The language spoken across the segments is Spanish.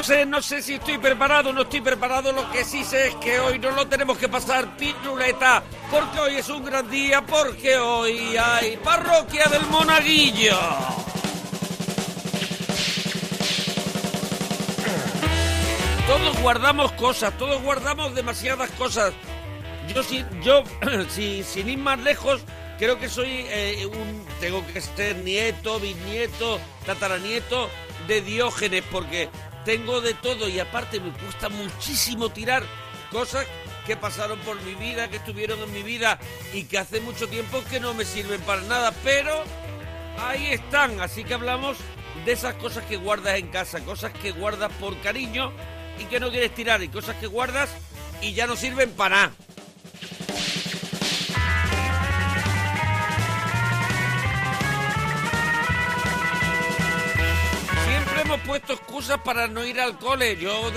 No sé, no sé si estoy preparado o no estoy preparado. Lo que sí sé es que hoy no lo tenemos que pasar piruleta, porque hoy es un gran día, porque hoy hay parroquia del Monaguillo. Todos guardamos cosas, todos guardamos demasiadas cosas. Yo, si, yo si, sin ir más lejos, creo que soy eh, un. Tengo que ser nieto, bisnieto, tataranieto de Diógenes, porque tengo de todo y aparte me cuesta muchísimo tirar cosas que pasaron por mi vida, que estuvieron en mi vida y que hace mucho tiempo que no me sirven para nada, pero ahí están. Así que hablamos de esas cosas que guardas en casa, cosas que guardas por cariño y que no quieres tirar, y cosas que guardas y ya no sirven para nada. Hemos puesto excusas para no ir al cole. Yo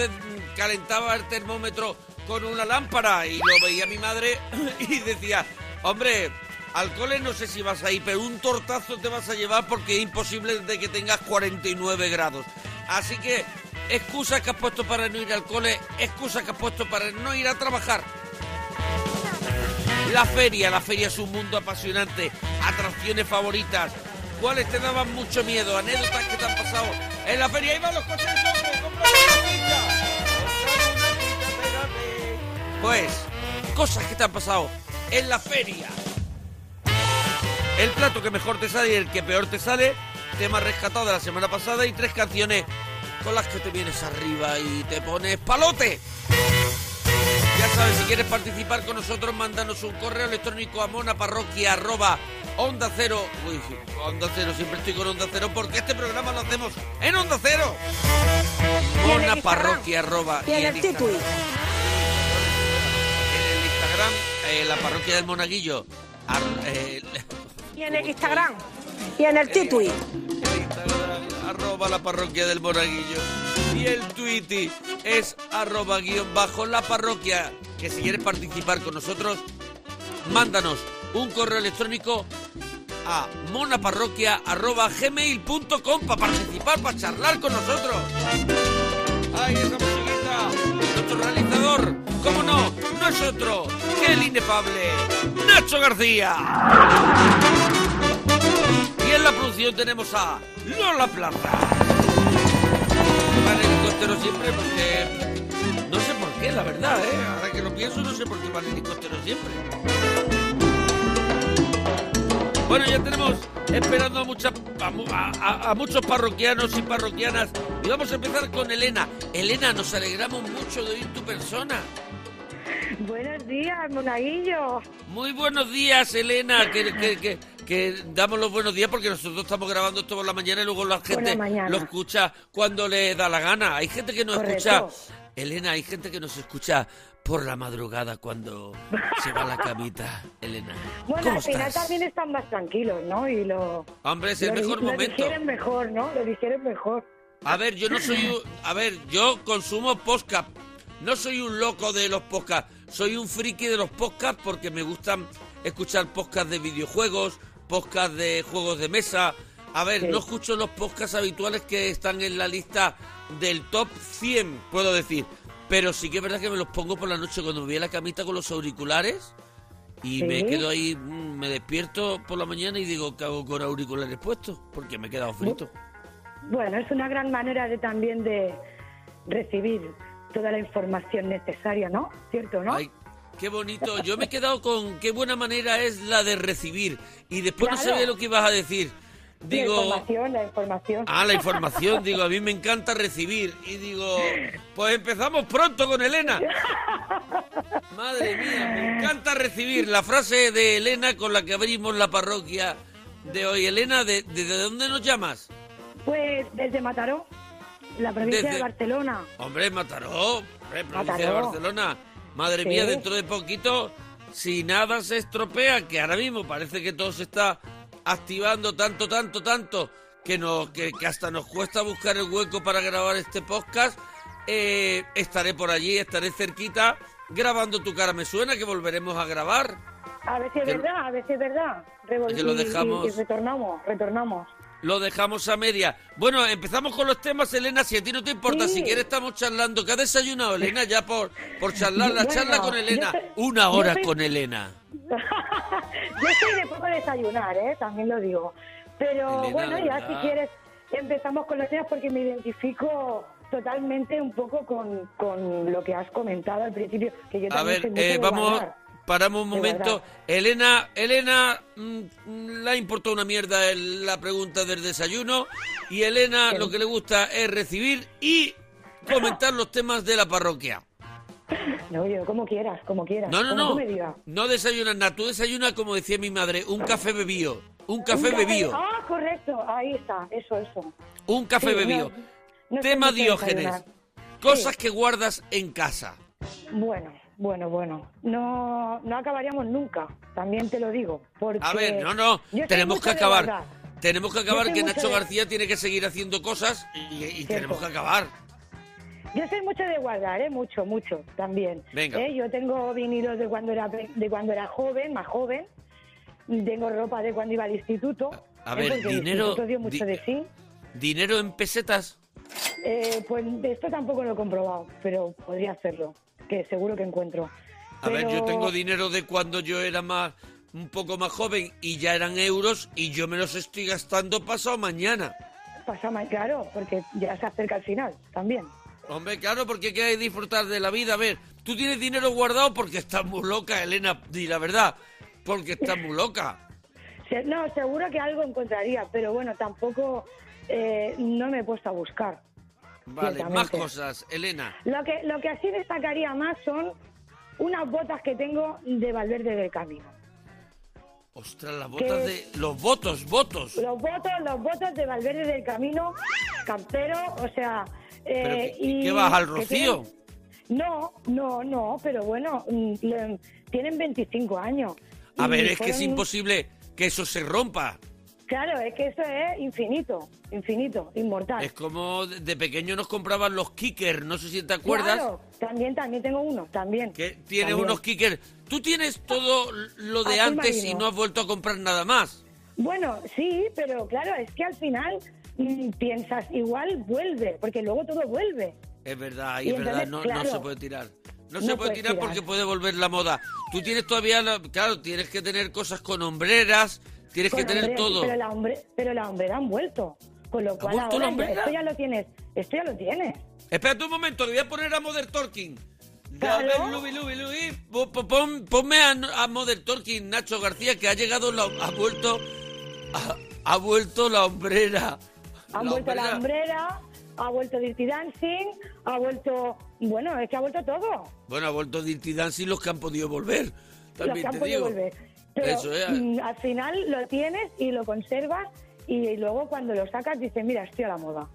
calentaba el termómetro con una lámpara y lo veía mi madre y decía, hombre, al cole no sé si vas a ir, pero un tortazo te vas a llevar porque es imposible de que tengas 49 grados. Así que excusas que has puesto para no ir al cole, excusas que has puesto para no ir a trabajar. La feria, la feria es un mundo apasionante, atracciones favoritas. ¿Cuáles te daban mucho miedo? Anécdotas que te han pasado en la feria. Ahí van los coches. Pues, cosas que te han pasado en la feria. El plato que mejor te sale y el que peor te sale, tema rescatado de la semana pasada y tres canciones con las que te vienes arriba y te pones palote. Ya sabes, si quieres participar con nosotros, mándanos un correo electrónico a monaparroquia arroba onda cero. Uy, onda cero, siempre estoy con onda cero porque este programa lo hacemos en onda cero. El Monaparroquia arroba. Y en el. Titui. En el Instagram, eh, la parroquia del Monaguillo. ar- eh, Y en el Instagram. Y en el Titui. el Instagram, arroba la parroquia del Monaguillo. Y el Twitter es arroba guion bajo la parroquia. Que si quieres participar con nosotros, mándanos un correo electrónico a monaparroquia arroba gmail.com para participar, para charlar con nosotros. ¡Ay, esa musiquita! Nuestro realizador, ¿cómo no? No es que el inefable Nacho García. Y en la producción tenemos a Lola Plaza. Va en helicóptero siempre porque... No sé por qué, la verdad, ¿eh? Ahora que lo pienso, no sé por qué va en helicóptero siempre. Bueno, ya tenemos esperando a, a, a- muchos parroquianos y parroquianas. Y vamos a empezar con Elena. Elena, nos alegramos mucho de oír tu persona. Buenos días, monaguillo. Muy buenos días, Elena. Que, que- que- que damos los buenos días porque nosotros estamos grabando esto por la mañana y luego la gente lo escucha cuando le da la gana. Hay gente que nos Correcto. escucha. Elena, hay gente que nos escucha por la madrugada cuando se va a la camita. Elena, Bueno, ¿cómo al final estás? también están más tranquilos, ¿no? Y lo. Hombre, es el lo, mejor lo momento. digieren mejor, ¿no? Lo digieren mejor. A ver, yo no soy un... A ver, yo consumo podcast. No soy un loco de los podcasts. Soy un friki de los podcasts porque me gustan escuchar podcasts de videojuegos, podcasts de juegos de mesa. A ver, Sí. no escucho los podcasts habituales que están en la lista del top 100, puedo decir. Pero sí que es verdad que me los pongo por la noche cuando me voy a la camita con los auriculares y Sí. me quedo ahí, mm, me despierto por la mañana y digo, ¿qué hago con auriculares puestos? Porque me he quedado frito. Bueno, es una gran manera de también de recibir toda la información necesaria, ¿no? ¿Cierto, no? Ay, qué bonito. Yo me he quedado con qué buena manera es la de recibir. Y después no sabía lo que ibas a decir. Digo, La información, la información. Ah, la información, digo, a mí me encanta recibir. Y digo, pues empezamos pronto con Elena. Madre mía, me encanta recibir la frase de Elena con la que abrimos la parroquia de hoy. Elena, ¿de, de, de dónde nos llamas? Pues desde Mataró, la provincia Desde- de Barcelona. Hombre, Mataró, hombre, provincia de. Barcelona. Madre Sí. mía, dentro de poquito, si nada se estropea, que ahora mismo parece que todo se está activando tanto, tanto, tanto, que, nos, que, que hasta nos cuesta buscar el hueco para grabar este podcast, eh, estaré por allí, estaré cerquita, grabando Tu cara me suena, que volveremos a grabar. A ver si es Que- verdad, a ver si es verdad. Revol- Que lo y- dejamos- Y, retornamos, retornamos. Lo dejamos a media. Bueno, empezamos con los temas, Elena. Si a ti no te importa, Sí. si quieres estamos charlando. ¿Qué ha desayunado, Elena? Ya por, por charlar, la Bueno, charla con Elena. soy- Una hora soy- con Elena. Yo estoy de poco desayunar, ¿eh? También lo digo. Pero Elena, bueno, ya verdad. si quieres empezamos con los temas porque me identifico totalmente un poco con, con lo que has comentado al principio, que yo A ver, soy eh, vamos. Paramos un momento. Elena, Elena, mm, mm, le ha importado una mierda el- la pregunta del desayuno. Y Elena Sí. lo que le gusta es recibir y comentar los temas de la parroquia. No, yo como quieras, como quieras. No, no, no. No desayunas nada. Tú desayunas, como decía mi madre, un café bebido. Un café Un bebido. Ah, correcto, ahí está, eso, eso. Un café Sí, bebido. no- no soy Tema Diógenes. desayunar. Cosas Sí. que guardas en casa. Bueno, bueno, bueno. No, no acabaríamos nunca, también te lo digo. Porque A ver, no, no. Tenemos que acabar. Tenemos que acabar que Nacho de- García tiene que seguir haciendo cosas y, y tenemos que acabar. Yo soy mucho de guardar, ¿eh? Mucho, mucho, también. Venga. ¿Eh? Yo tengo vinilos de cuando era de cuando era joven, más joven. Tengo ropa de cuando iba al instituto. A ver, el dinero- dio mucho di- de sí. ¿Dinero en pesetas? Eh, pues de esto tampoco lo he comprobado, pero podría hacerlo, que seguro que encuentro. A ver, yo tengo dinero de cuando yo era más un poco más joven y ya eran euros y yo me los estoy gastando pasado mañana. Pasa más claro, porque ya se acerca el final también. Hombre, claro, porque hay que disfrutar de la vida. A ver, tú tienes dinero guardado porque estás muy loca, Elena, di la verdad. Porque estás muy loca. No, seguro que algo encontraría, pero bueno, tampoco eh, no me he puesto a buscar. Vale, más cosas, Elena. Lo que, lo que así destacaría más son unas botas que tengo de Valverde del Camino. Ostras, las botas de... Los votos, votos. Los votos, los votos de Valverde del Camino, campero, o sea... eh, ¿Pero qué- y qué vas, al Rocío? tienen- No, no, no, pero bueno, mm, le- tienen 25 años. A ver, es que es imposible que eso se rompa. Claro, es que eso es infinito, infinito, inmortal. Es como de pequeño nos compraban los kickers, no sé si te acuerdas. Claro, también, también tengo uno, también. Que tienes También. unos kickers. Tú tienes todo lo de Azul antes y no has vuelto a comprar nada más. Bueno, sí, pero claro, es que al final mm, piensas, igual vuelve, porque luego todo vuelve. Es verdad, y es verdad, entonces, no, no claro, se puede tirar. No, no se puede tirar. porque puede volver la moda. Tú tienes todavía, la- claro, tienes que tener cosas con hombreras, tienes que tener todo. Pero la, hombre, pero la hombrera han vuelto. Con lo cual la ahora hombrera? esto ya lo tienes, esto ya lo tienes. Espérate un momento, le voy a poner a Mother Talking. Claro. A ver, Lubi, Lubi, Lubi, po- po- pon- ponme a, a Mother Talking, Nacho García, que ha llegado, la, ha vuelto, ha, ha vuelto la hombrera. Han vuelto la hombrera, ha vuelto Dirty Dancing, ha vuelto... Bueno, es que ha vuelto todo. Bueno, ha vuelto Dirty Dancing los que han podido volver. Los También que han te podido digo. volver. Pero Eso es. mm, al final lo tienes y lo conservas y luego cuando lo sacas dices, mira, estoy a la moda.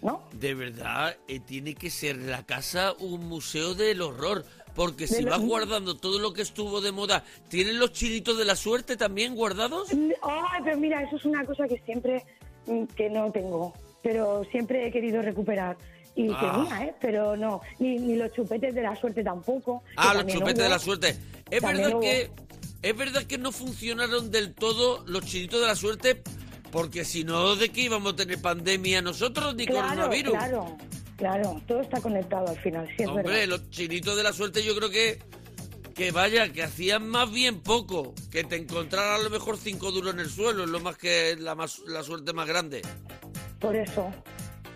¿No? De verdad, eh, tiene que ser la casa un museo del horror. Porque si vas guardando todo lo que estuvo de moda, ¿tienen los chinitos de la suerte también guardados? Mm, Ay, pero mira, eso es una cosa que siempre mm, que no tengo, pero siempre he querido recuperar. Y Ah. tenía, ¿eh? Pero no, ni, ni los chupetes de la suerte tampoco. Ah, los chupetes hubo. de la suerte. Es También verdad hubo. que es verdad que no funcionaron del todo los chinitos de la suerte, porque si no, ¿de qué íbamos a tener pandemia nosotros ni Claro, coronavirus? claro, claro, todo está conectado al final, sí es Hombre, verdad. los chinitos de la suerte yo creo que que vaya, que hacían más bien poco, que te encontraran a lo mejor cinco duros en el suelo, es lo más que la más la suerte más grande. Por eso.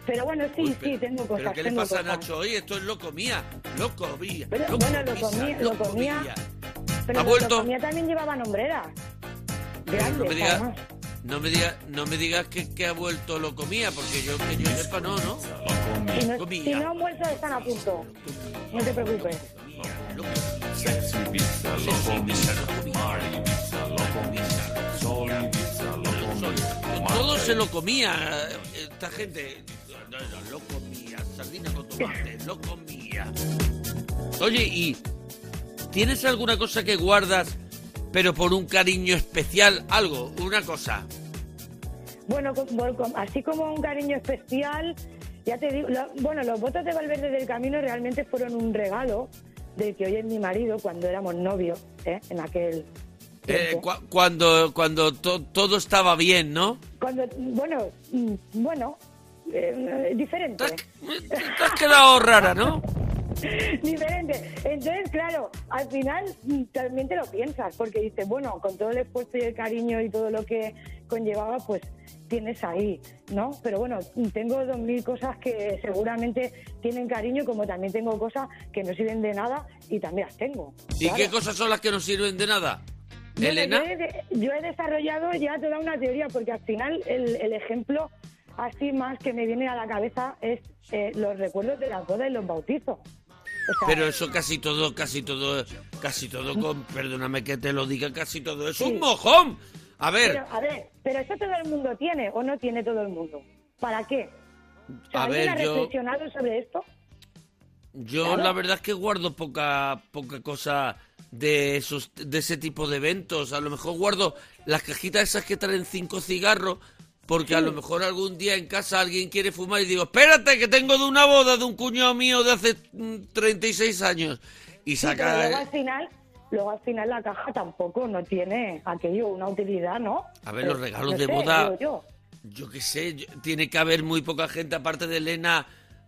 Pero bueno, sí, Uy, sí, pero- tengo cosas. ¿Pero qué le pasa a. Nacho hoy? Esto es loco mía, loco mía, Pero, loco bueno, lo comía- lo comía- mía. Pero ¿Ha vuelto? Locomía también llevaban hombreras. no me digas. No me digas, no me digas que, que ha vuelto lo comía, porque yo que yo sepa no, ¿no? Si no, Comía. si no han vuelto, están a punto. No te preocupes. Lo comía. Sexy pizza, lo comía. Todo se lo comía eh, esta gente. Lo comía. Sardina con tomate, lo comía. Oye, ¿y tienes alguna cosa que guardas, pero por un cariño especial? Algo, una cosa. Bueno, así como un cariño especial, ya te digo, lo- bueno, los votos de Valverde del Camino realmente fueron un regalo del que hoy es mi marido cuando éramos novios, ¿eh? en aquel Eh, cu- cuando cuando to- todo estaba bien, ¿no? Cuando, bueno, mm, bueno, eh, diferente. Te has, te has quedado rara, ¿no? Diferente. Entonces, claro, al final también te lo piensas, porque dices, bueno, con todo el esfuerzo y el cariño y todo lo que conllevaba, pues tienes ahí, ¿no? Pero bueno, tengo dos mil cosas que seguramente tienen cariño, como también tengo cosas que no sirven de nada y también las tengo. ¿Y Claro. qué cosas son las que no sirven de nada? Elena. Yo he, de- yo he desarrollado ya toda una teoría, porque al final el, el ejemplo así más que me viene a la cabeza es eh, los recuerdos de las bodas y los bautizos. O sea, Pero eso casi todo, casi todo, casi todo con, perdóname que te lo diga, casi todo es Sí. un mojón. A ver, Pero, a ver, pero eso todo el mundo tiene o no tiene todo el mundo. ¿Para qué? O sea, A ¿Alguien ver, ha yo- reflexionado sobre esto? yo claro. la verdad es que guardo poca, poca cosa de esos, de ese tipo de eventos. A lo mejor guardo las cajitas esas que traen cinco cigarros. Porque a lo mejor algún día en casa alguien quiere fumar y digo, espérate que tengo de una boda de un cuñado mío de hace mm, 36 años. Y Sí, pero saca... luego al final, luego al final la caja tampoco no tiene aquello una utilidad, ¿no? A ver, los regalos no de sé, boda, yo. yo qué sé, yo- tiene que haber muy poca gente, aparte de Elena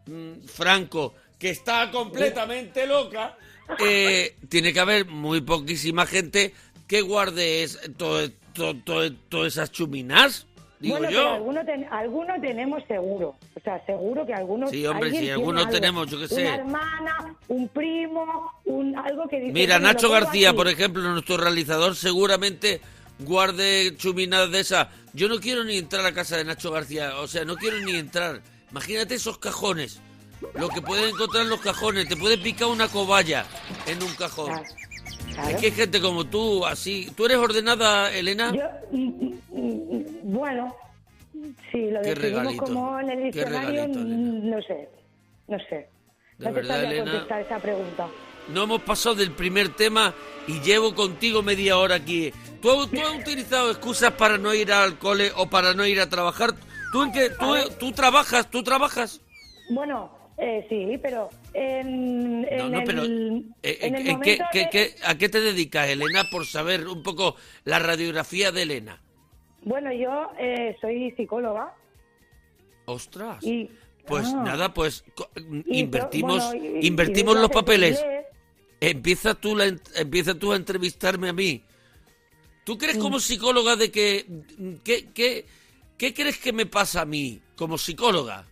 mm, Franco, que está completamente loca, eh, tiene que haber muy poquísima gente que guarde es- todo- todo- todo- todas esas chuminas, digo bueno, pero yo. alguno, ten- alguno tenemos seguro. O sea, seguro que algunos. Sí, hombre, tiene algunos tenemos, yo qué sé. Una hermana, un primo, un, algo que dice. Mira, "Bueno, lo Nacho García, aquí". por ejemplo, nuestro realizador, seguramente guarde chuminadas de esas. Yo no quiero ni entrar a casa de Nacho García, o sea, no quiero ni entrar. Imagínate esos cajones, lo que pueden encontrar en los cajones. Te puede picar una cobaya en un cajón. Claro, claro. Es que hay gente como tú, así. ¿Tú eres ordenada, Elena? Yo, mm, mm, mm, bueno, si lo Qué definimos regalito, como en el diccionario, regalito, no sé, no sé. De no te verdad, sabría Elena. contestar esa pregunta. No hemos pasado del primer tema y llevo contigo media hora aquí. ¿Tú, tú has utilizado excusas para no ir al cole o para no ir a trabajar? ¿Tú, en qué, tú, tú trabajas? ¿Tú trabajas? Bueno, eh, sí, pero en, en no, el, pero eh, en eh, el ¿en qué- de- qué- ¿a qué te dedicas, Elena, por saber un poco la radiografía de Elena? Bueno, yo eh, soy psicóloga ¡Ostras! y... Pues Ah, nada, pues y invertimos, bueno, y- invertimos los papeles. inglés. Empieza tú, la, empieza tú a entrevistarme a mí. ¿Tú crees como psicóloga de que... ¿qué, qué, qué crees que me pasa a mí como psicóloga?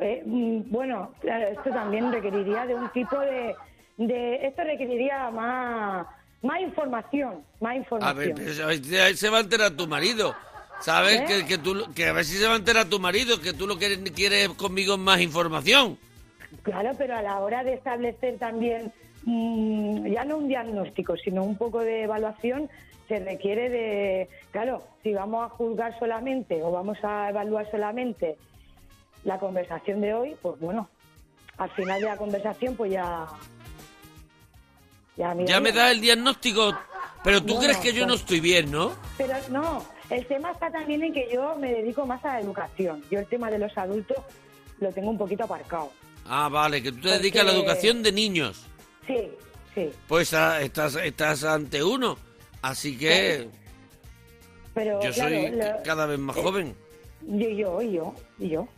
Eh, mm, bueno, claro, esto también requeriría de un tipo de, de esto requeriría más más información, más A información. ver, pero se- va a enterar tu marido. ¿Sabes? ¿Eh? Que, que, tú, que a ver si se va a enterar tu marido, que tú lo que quieres conmigo es más información. Claro, pero a la hora de establecer también mm, ya no un diagnóstico, sino un poco de evaluación, se requiere de, claro, si vamos a juzgar solamente o vamos a evaluar solamente la conversación de hoy, pues bueno, al final de la conversación pues ya ya, me da el diagnóstico, pero tú Bueno, crees que yo no pues- estoy bien, ¿no? Pero no, el tema está también en que yo me dedico más a la educación. Yo el tema de los adultos lo tengo un poquito aparcado. Ah, vale, que tú te Porque- dedicas a la educación de niños. Sí, sí. Pues ah, estás, estás ante uno. Así que Pero yo claro, soy lo- cada vez más joven. yo, yo, y yo, y yo.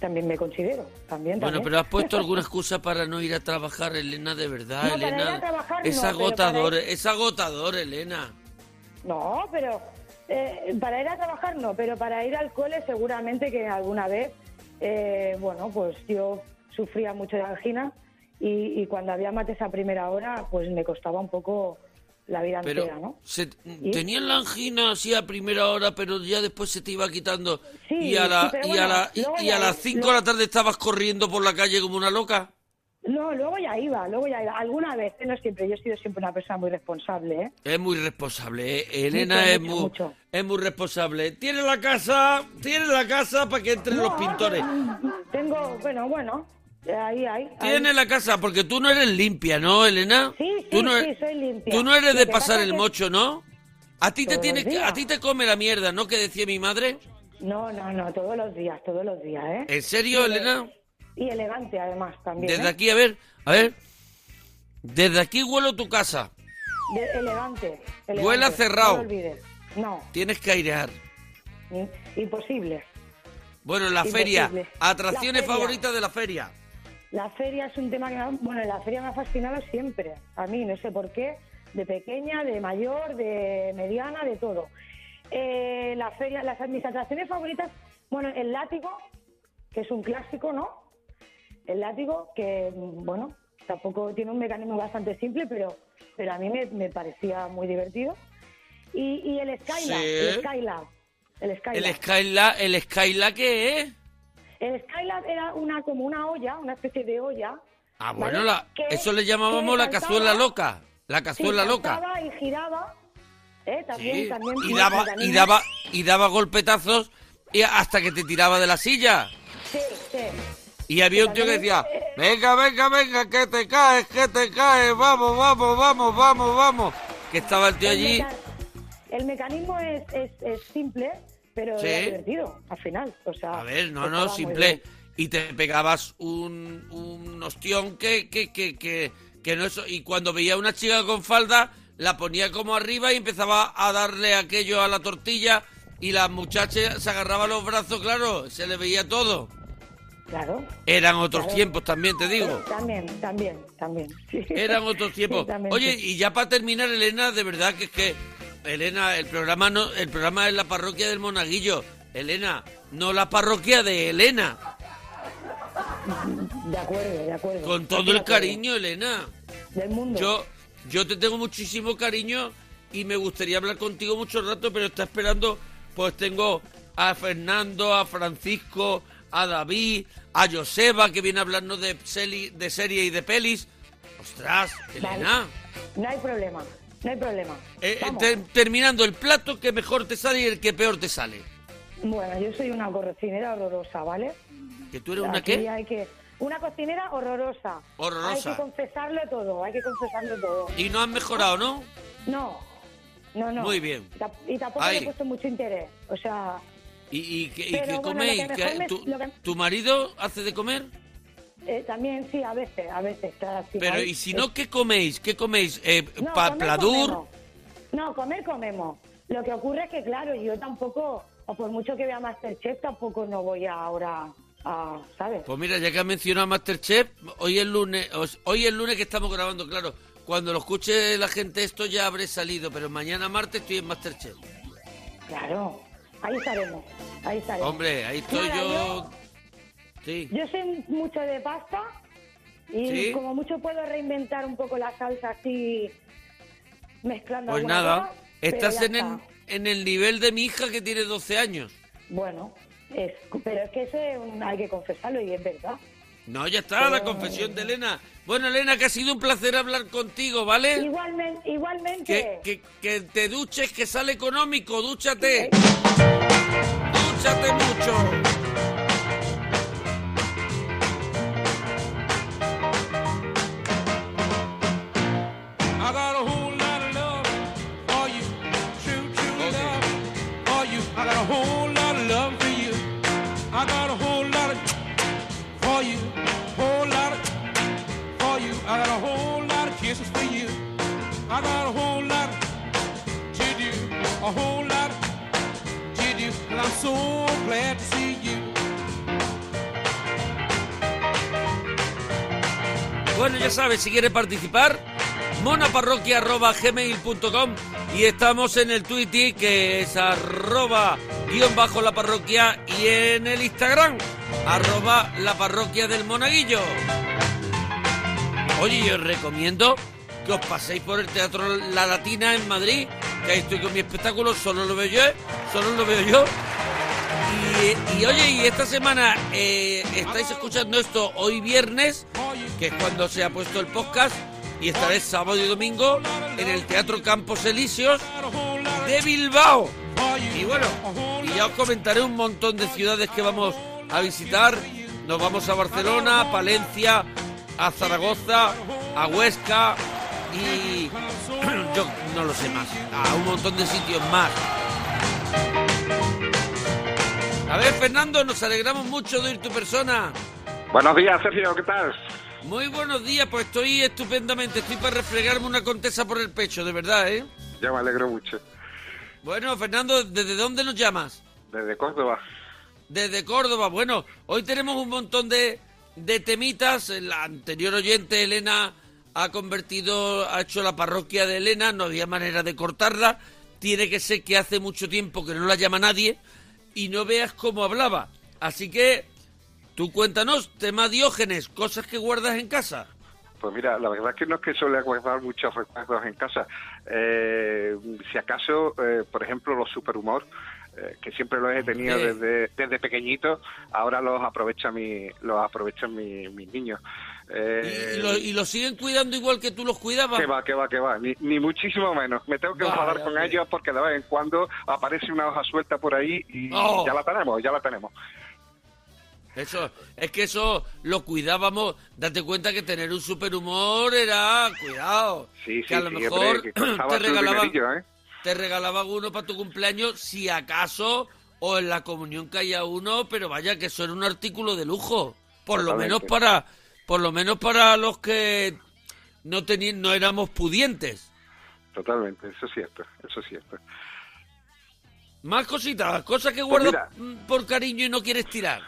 También me considero, también, Bueno, también. pero has puesto alguna excusa para no ir a trabajar, Elena, de verdad, No, para Elena. ir a trabajar es no, agotador, para es agotador, Elena. No, pero eh, para ir a trabajar no, pero para ir al cole seguramente que alguna vez, eh, bueno, pues yo sufría mucho de angina y, y cuando había mates a primera hora, pues me costaba un poco la vida Pero entera, ¿no? se, ¿Y? tenías la angina así a primera hora, pero ya después se te iba quitando. Sí, y a, la, sí, y a, la- y- a las 5 de la tarde estabas corriendo por la calle como una loca. No, luego ya iba, luego ya iba. Alguna vez, no siempre, yo he sido siempre una persona muy responsable, ¿eh? Es muy responsable, ¿eh? Elena Mucho, es, mucho, muy, mucho. es muy responsable. Tiene la casa, tiene la casa para que entren los pintores. Tengo, bueno, bueno, ahí, ahí. ahí. Tiene la casa, porque tú no eres limpia, ¿no, Elena? Sí, sí, tú no sí, eres- soy limpia. Tú no eres de pasar pasa el que- mocho, ¿no? A ti te tiene que- a ti te come la mierda, ¿no? Que decía mi madre. No, no, no, todos los días, todos los días, ¿eh? ¿En serio, Sí, Elena? Y elegante, además, también. Desde ¿eh? aquí, a ver, a ver. Desde aquí huelo tu casa. De- elegante, elegante. Huele a cerrado. No lo olvides. No, Tienes que airear. imposible. Bueno, la Imposible. feria. Atracciones La feria. favoritas de la feria. La feria es un tema que, me ha- bueno, la feria me ha fascinado siempre. A mí, no sé por qué, de pequeña, de mayor, de mediana, de todo. Eh, la feria, las, mis atracciones favoritas, bueno, el látigo, que es un clásico, ¿no? El látigo, que, bueno, tampoco tiene un mecanismo bastante simple, pero, pero a mí me, me parecía muy divertido. Y, y el Skylab, Sí. el Skylab, el Skylab. El Skylab, ¿el Skylab qué es? El Skylab era una como una olla, una especie de olla. Ah, ¿vale? bueno, la, Que- eso le llamábamos la cazuela loca. La sí, cazuela loca. saltaba y giraba. ¿eh? También, Sí, también y daba, y daba, y daba golpetazos y hasta que te tiraba de la silla. Sí, sí. Y había un tío que decía, venga, venga, venga, que te caes, que te caes, vamos, vamos, vamos, vamos, vamos. Que estaba el tío allí. el mecanismo es, es, es simple, pero Sí. era divertido al final. O sea, A ver, no, no, simple. Y te pegabas un, un ostión que, que, que, que, que no eso. Y cuando veía a una chica con falda, la ponía como arriba y empezaba a darle aquello a la tortilla. Y la muchacha se agarraba los brazos, claro, se le veía todo. Claro. Eran otros Claro. tiempos también, te digo. También, también, también. sí. Eran otros tiempos. Oye, y ya para terminar, Elena, de verdad que es que Elena, el programa no, el programa es la parroquia del Monaguillo. Elena, no la parroquia de Elena. De acuerdo, de acuerdo. Con todo el cariño, Elena. Del mundo. Yo, yo te tengo muchísimo cariño y me gustaría hablar contigo mucho rato, pero está esperando, pues tengo a Fernando, a Francisco, a David, a Joseba, que viene a hablarnos de, seli- de serie y de pelis. Ostras, Elena. No hay problema, no hay problema. Eh, eh, terminando, el plato que mejor te sale y el que peor te sale. Bueno, yo soy una cocinera horrorosa, ¿vale? ¿Que tú eres una qué? hay que... Una cocinera horrorosa. Horrorosa. Hay que confesarlo todo, hay que confesarlo todo. Y no has mejorado, ¿no? No, no, no. Muy bien. Y tampoco le he puesto mucho interés. O sea, ¿Y, y, qué- y Pero qué bueno, coméis? lo que ¿Qué- mejor me- ¿Tu, lo que- tu marido hace de comer? Eh, también sí, a veces, a veces. Así, Pero. ¿y si no, qué coméis? ¿Qué coméis? Eh, No, comer ¿Pladur? comemos. No, comer comemos. Lo que ocurre es que, claro, yo tampoco, o por mucho que vea Masterchef, tampoco no voy ahora a, ¿sabes? Pues mira, ya que has mencionado Masterchef, hoy es lunes, hoy es lunes que estamos grabando, claro. Cuando lo escuche la gente esto ya habré salido, pero mañana martes estoy en Masterchef. Claro, ahí estaremos, ahí estaremos. Hombre, ahí estoy Nada, yo... Sí. Yo soy mucho de pasta y Sí. como mucho puedo reinventar un poco la salsa así mezclando Pues nada, cosa, estás en el, en el nivel de mi hija que tiene 12 años. Bueno, es, pero es que eso es un- hay que confesarlo y es verdad. No, ya está, la confesión de Elena. Bueno, Elena, que ha sido un placer hablar contigo, ¿vale? Igualmente, igualmente. Que, que, que te duches, que sale económico, dúchate. Dúchate mucho. So glad to. Bueno, ya sabes, si quieres participar, monaparroquia.gmail.com y estamos en el Twitter que es arroba guion bajo la parroquia y en el Instagram arroba la parroquia del monaguillo. Oye, yo os recomiendo que os paséis por el Teatro La Latina en Madrid, que ahí estoy con mi espectáculo, solo lo veo yo, solo lo veo yo. Y, oye, y esta semana eh, estáis escuchando esto hoy viernes, que es cuando se ha puesto el podcast, y estaré sábado y domingo en el Teatro Campos Elíseos de Bilbao. Y bueno, y ya os comentaré un montón de ciudades que vamos a visitar. Nos vamos a Barcelona, a Palencia, a Zaragoza, a Huesca y yo no lo sé más, a un montón de sitios más. A ver, Fernando, nos alegramos mucho de oír tu persona. Buenos días, Sergio, ¿qué tal? Muy buenos días, pues estoy estupendamente. Estoy para refregarme una contesa por el pecho, de verdad, ¿eh? Ya me alegro mucho. Bueno, Fernando, ¿desde dónde nos llamas? Desde Córdoba. Desde Córdoba. Bueno, hoy tenemos un montón de, de temitas. La anterior oyente, Elena, ha convertido, ha hecho la parroquia de Elena. No había manera de cortarla. Tiene que ser que hace mucho tiempo que no la llama nadie y no veas cómo hablaba. Así que tú cuéntanos, tema Diógenes, cosas que guardas en casa. Pues mira, la verdad es que no es que suele guardar muchos recuerdos en casa. Eh, si acaso, eh, por ejemplo, los superhumor, eh, que siempre los he tenido desde, desde pequeñito, ahora los aprovecha mi, los aprovechan mi- mis niños. Eh, Y, lo, y lo siguen cuidando igual que tú los cuidabas. Que va, que va, que va, ni, ni muchísimo menos. Me tengo que enfadar con hombre. ellos porque de vez en cuando aparece una hoja suelta por ahí y Oh. ya la tenemos, ya la tenemos. Eso, es que eso lo cuidábamos. Date cuenta que tener un superhumor era, cuidado, Sí, que sí, a lo sí, mejor hombre, que te regalaban, ¿eh? te regalaban uno para tu cumpleaños, si acaso, o en la comunión caía uno, pero vaya que eso era un artículo de lujo. Por lo menos para, por lo menos para los que no tenían, no éramos pudientes. Totalmente, eso es cierto, eso es cierto. Más cositas, cosas que guardas mm, por cariño y no quieres tirar.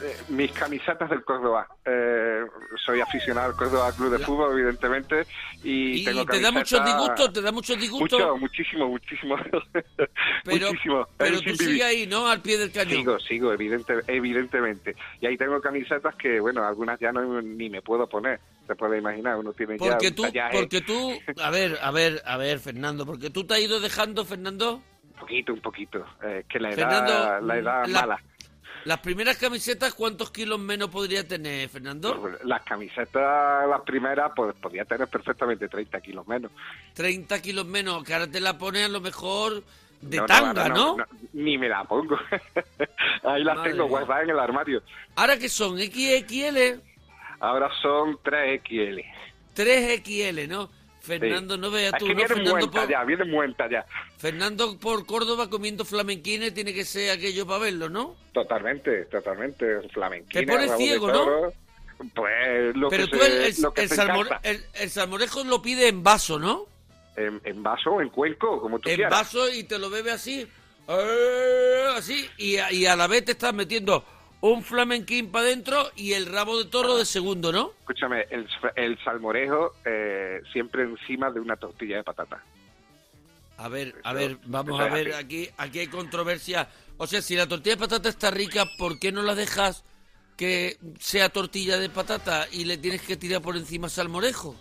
Eh, mis camisetas del Córdoba. Eh, soy aficionado al Córdoba Club de La- Fútbol, evidentemente, y, Y, tengo te da muchos disgustos, te da muchos disgustos. Mucho, muchísimo, muchísimo. pero muchísimo. pero tú sigues ahí, ¿no? Al pie del cañón. Sigo, sigo, evidente, evidentemente. Y ahí tengo camisetas que, bueno, algunas ya no ni me puedo poner. Se puede imaginar, uno tiene ya Porque tú, tallaje porque tú, a ver, a ver, a ver, Fernando, porque tú te has ido dejando, Fernando, un poquito, un poquito. Eh, que la edad, Fernando, la edad la- mala. Las primeras camisetas, ¿cuántos kilos menos podría tener, Fernando? Las camisetas, las primeras, pues podía tener perfectamente 30 kilos menos. 30 kilos menos, que ahora te la pones a lo mejor de No, no, tanga, ¿no? Ni me la pongo. Ahí las Madre tengo guardadas en el armario. Ahora que son XXL, Ahora son 3XL. 3XL, ¿no? Fernando, no veas Es tú, que ¿no? Fernando por, ya, vienen muy ya. Fernando por Córdoba comiendo flamenquines tiene que ser aquello para verlo, ¿no? Totalmente, totalmente. Flamenquina, Te pones ciego, ¿no? Pues lo Pero que tú se, el, lo que el salmore- el- el salmorejo lo pide en vaso, ¿no? En, en vaso en cuenco, como tú en quieras. vaso y te lo bebe así, eh, así, y, a- y a la vez te estás metiendo un flamenquín para adentro y el rabo de toro de segundo, ¿no? Escúchame, el, el salmorejo eh, siempre encima de una tortilla de patata. A ver, a ver, vamos a ver, aquí, aquí hay controversia. O sea, si la tortilla de patata está rica, ¿por qué no la dejas que sea tortilla de patata y le tienes que tirar por encima salmorejo?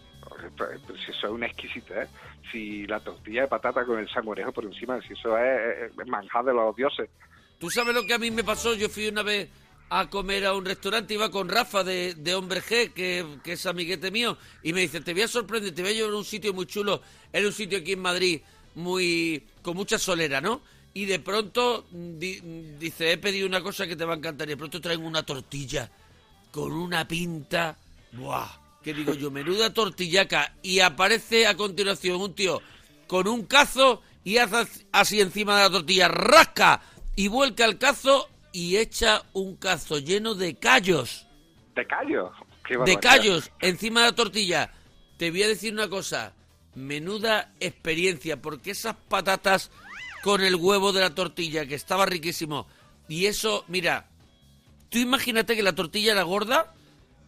Pues, pues, si eso es una exquisita, ¿eh? Si la tortilla de patata con el salmorejo por encima, si eso es manjar de los dioses. ¿Tú sabes lo que a mí me pasó? Yo fui una vez a comer a un restaurante, iba con Rafa de, de Hombre G, que, que es amiguete mío, y me dice, te voy a sorprender, te voy a llevar a un sitio muy chulo, era un sitio aquí en Madrid, muy con mucha solera, ¿no? Y de pronto di- dice, he pedido una cosa que te va a encantar, y de pronto traigo una tortilla con una pinta, ¡buah! Que digo yo, menuda tortillaca, y aparece a continuación un tío con un cazo y hace así encima de la tortilla, rasca y vuelca el cazo y echa un cazo lleno de callos, ¿De callo? Qué de callos encima de la tortilla. Te voy a decir una cosa, menuda experiencia, porque esas patatas con el huevo de la tortilla, que estaba riquísimo, y eso, mira, tú imagínate que la tortilla era gorda,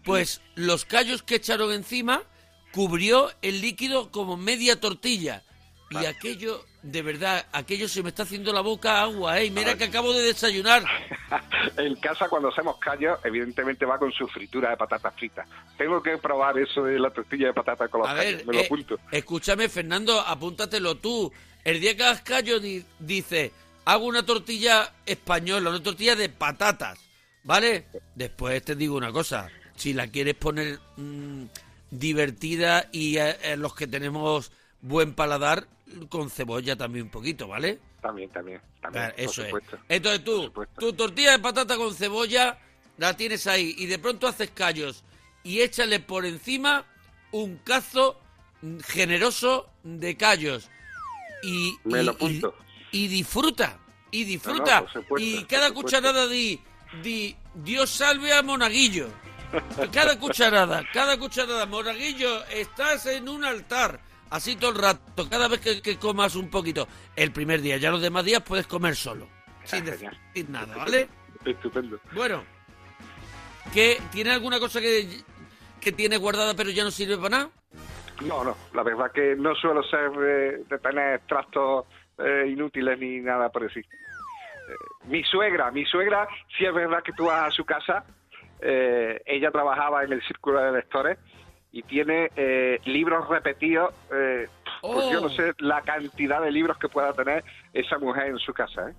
pues los callos que echaron encima cubrió el líquido como media tortilla. Y aquello, de verdad, aquello se me está haciendo la boca agua, ¿eh? Mira que acabo de desayunar. en casa cuando hacemos callos, evidentemente va con su fritura de patatas fritas. Tengo que probar eso de la tortilla de patatas con los A callos, ver, me lo eh, apunto. escúchame, Fernando, apúntatelo tú. El día que hagas callo di- dice, hago una tortilla española, una tortilla de patatas, ¿vale? Después te digo una cosa, si la quieres poner mm, divertida y eh, eh, los que tenemos buen paladar, con cebolla también un poquito, ¿vale? También, también, también. Claro, eso es. Entonces tú, tu tortilla de patata con cebolla la tienes ahí y de pronto haces callos y échale por encima un cazo generoso de callos y, Me y- lo apunto. y disfruta y disfruta supuesto, y cada cucharada di, di Dios salve a Monaguillo cada cucharada cada cucharada Monaguillo estás en un altar así todo el rato cada vez que, que comas un poquito el primer día ya los demás días puedes comer solo sin Ah, decir nada ¿vale? Estupendo. Bueno, ¿qué, ¿tiene alguna cosa que, que tiene guardada pero ya no sirve para nada? No, no, la verdad que no suelo ser de, de tener trastos eh, inútiles ni nada por decir. Eh, mi suegra, mi suegra, sí es verdad que tú vas a su casa, eh, ella trabajaba en el círculo de lectores y tiene eh, libros repetidos, eh, pues Oh. yo no sé la cantidad de libros que pueda tener esa mujer en su casa, ¿eh?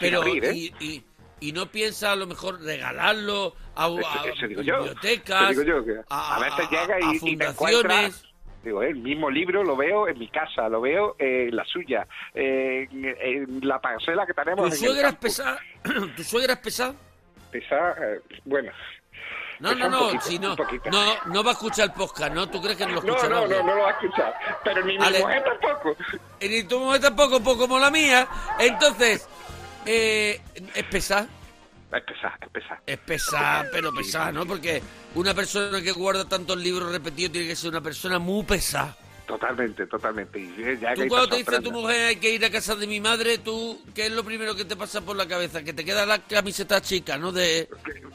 Pero, abrir, ¿eh? y, y, y no piensa a lo mejor regalarlo a, a eso bibliotecas, yo, que a veces llega y- y te fundaciones. encuentras- Digo, el mismo libro lo veo en mi casa, lo veo en la suya, en, en la parcela que tenemos. ¿Tu en el suegra es campo. pesada? ¿Tu suegra es pesada? Pesa, eh, bueno. No, no, no, poquito, si no, no, no va a escuchar el podcast, ¿no? ¿Tú crees que no lo No, escucha no, nadie? no, no lo va a escuchar. Pero ni mi mujer tampoco. Ni tu mujer tampoco, pues como la mía. Entonces, eh, es pesada. Es pesada, es pesada. Es pesada, pero sí, ¿no? Porque una persona que guarda tantos libros repetidos tiene que ser una persona muy pesada. Totalmente, totalmente. Y ya Tú cuando te dice tu mujer hay que ir a casa de mi madre, tú, ¿qué es lo primero que te pasa por la cabeza? Que te queda la camiseta chica, ¿no? De,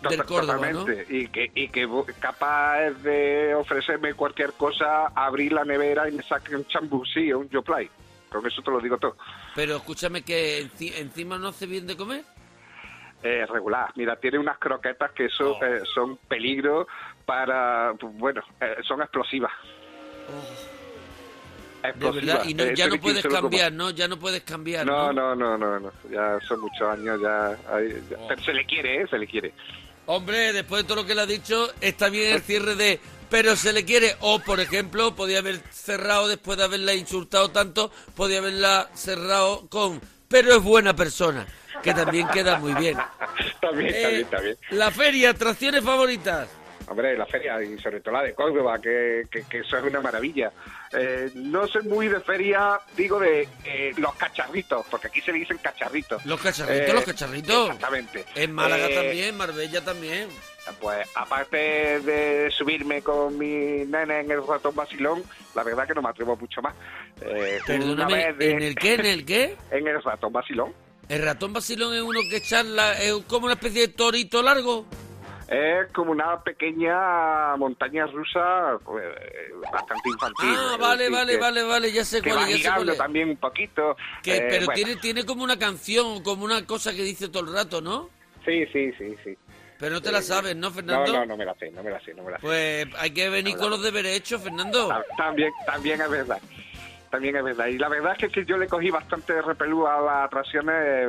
del Córdoba, ¿no? Totalmente. Y que, y que capaz de ofrecerme cualquier cosa, abrir la nevera y me saque un chambusí o un yoplay. Con eso te lo digo todo. Pero escúchame que enci- encima no hace bien de comer. Eh, regular. Mira, tiene unas croquetas que eso, Oh. eh, son peligro para... Bueno, eh, son explosivas. De verdad, y no- Eh, ya no de puedes 15 lo como. cambiar, ¿no? Ya no puedes cambiar, No, ¿no? no, no, no, no. Ya son muchos años, ya... hay- ya- Oh. Pero se le quiere, ¿eh? Se le quiere. Hombre, después de todo lo que le ha dicho, está bien el cierre de pero se le quiere. O, por ejemplo, podía haber cerrado después de haberla insultado tanto, podía haberla cerrado con pero es buena persona, que también queda muy bien. también, Eh, también, también. La feria, atracciones favoritas. Hombre, la feria, y sobre todo la de Córdoba, que, que, que eso es una maravilla. Eh, no soy muy de feria, digo de eh, los cacharritos, porque aquí se le dicen cacharritos. Los cacharritos, Eh, los cacharritos. Exactamente. En Málaga Eh, también, Marbella también. Pues aparte de subirme con mi nene en el ratón vacilón, la verdad que no me atrevo mucho más. Eh, Perdóname, de- ¿en el qué? ¿En el qué? en el ratón vacilón. El ratón vacilón es uno que charla, es como una especie de torito largo. Es como una pequeña montaña rusa eh, bastante infantil. Ah, vale, vale, que- vale, vale, ya sé Que cuál ya sé cuál es. también un poquito. Que, eh, pero bueno. tiene, tiene como una canción, como una cosa que dice todo el rato, ¿no? Sí, sí, sí, sí. Pero no te la sabes, ¿no, No, Fernando? no, no me la sé, no me la sé, no me la sé. Pues hay que venir con los deberes hechos, Fernando. Ta- También, también es verdad. También es verdad. Y la verdad es que, que yo le cogí bastante repelú a las atracciones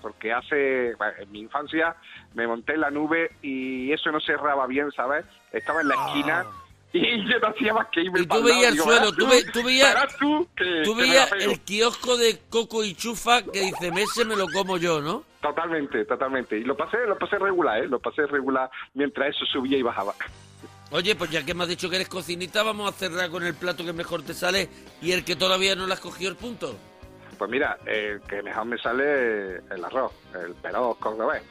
porque hace, bueno, en mi infancia me monté en la nube y eso no cerraba bien, ¿sabes? Estaba en la Ah. esquina y yo no hacía más que irme Y tú veías el Digo, suelo, tú ve- tú veías- tú que- Tú el kiosco de Coco y Chufa que dice, ese me lo como yo, ¿no? Totalmente, totalmente. Y lo pasé, lo pasé regular, ¿eh? Lo pasé regular mientras eso subía y bajaba. Oye, pues ya que me has dicho que eres cocinita, vamos a cerrar con el plato que mejor te sale y el que todavía no le has cogido el punto. Pues mira, el que mejor me sale el arroz, el perón cordobés.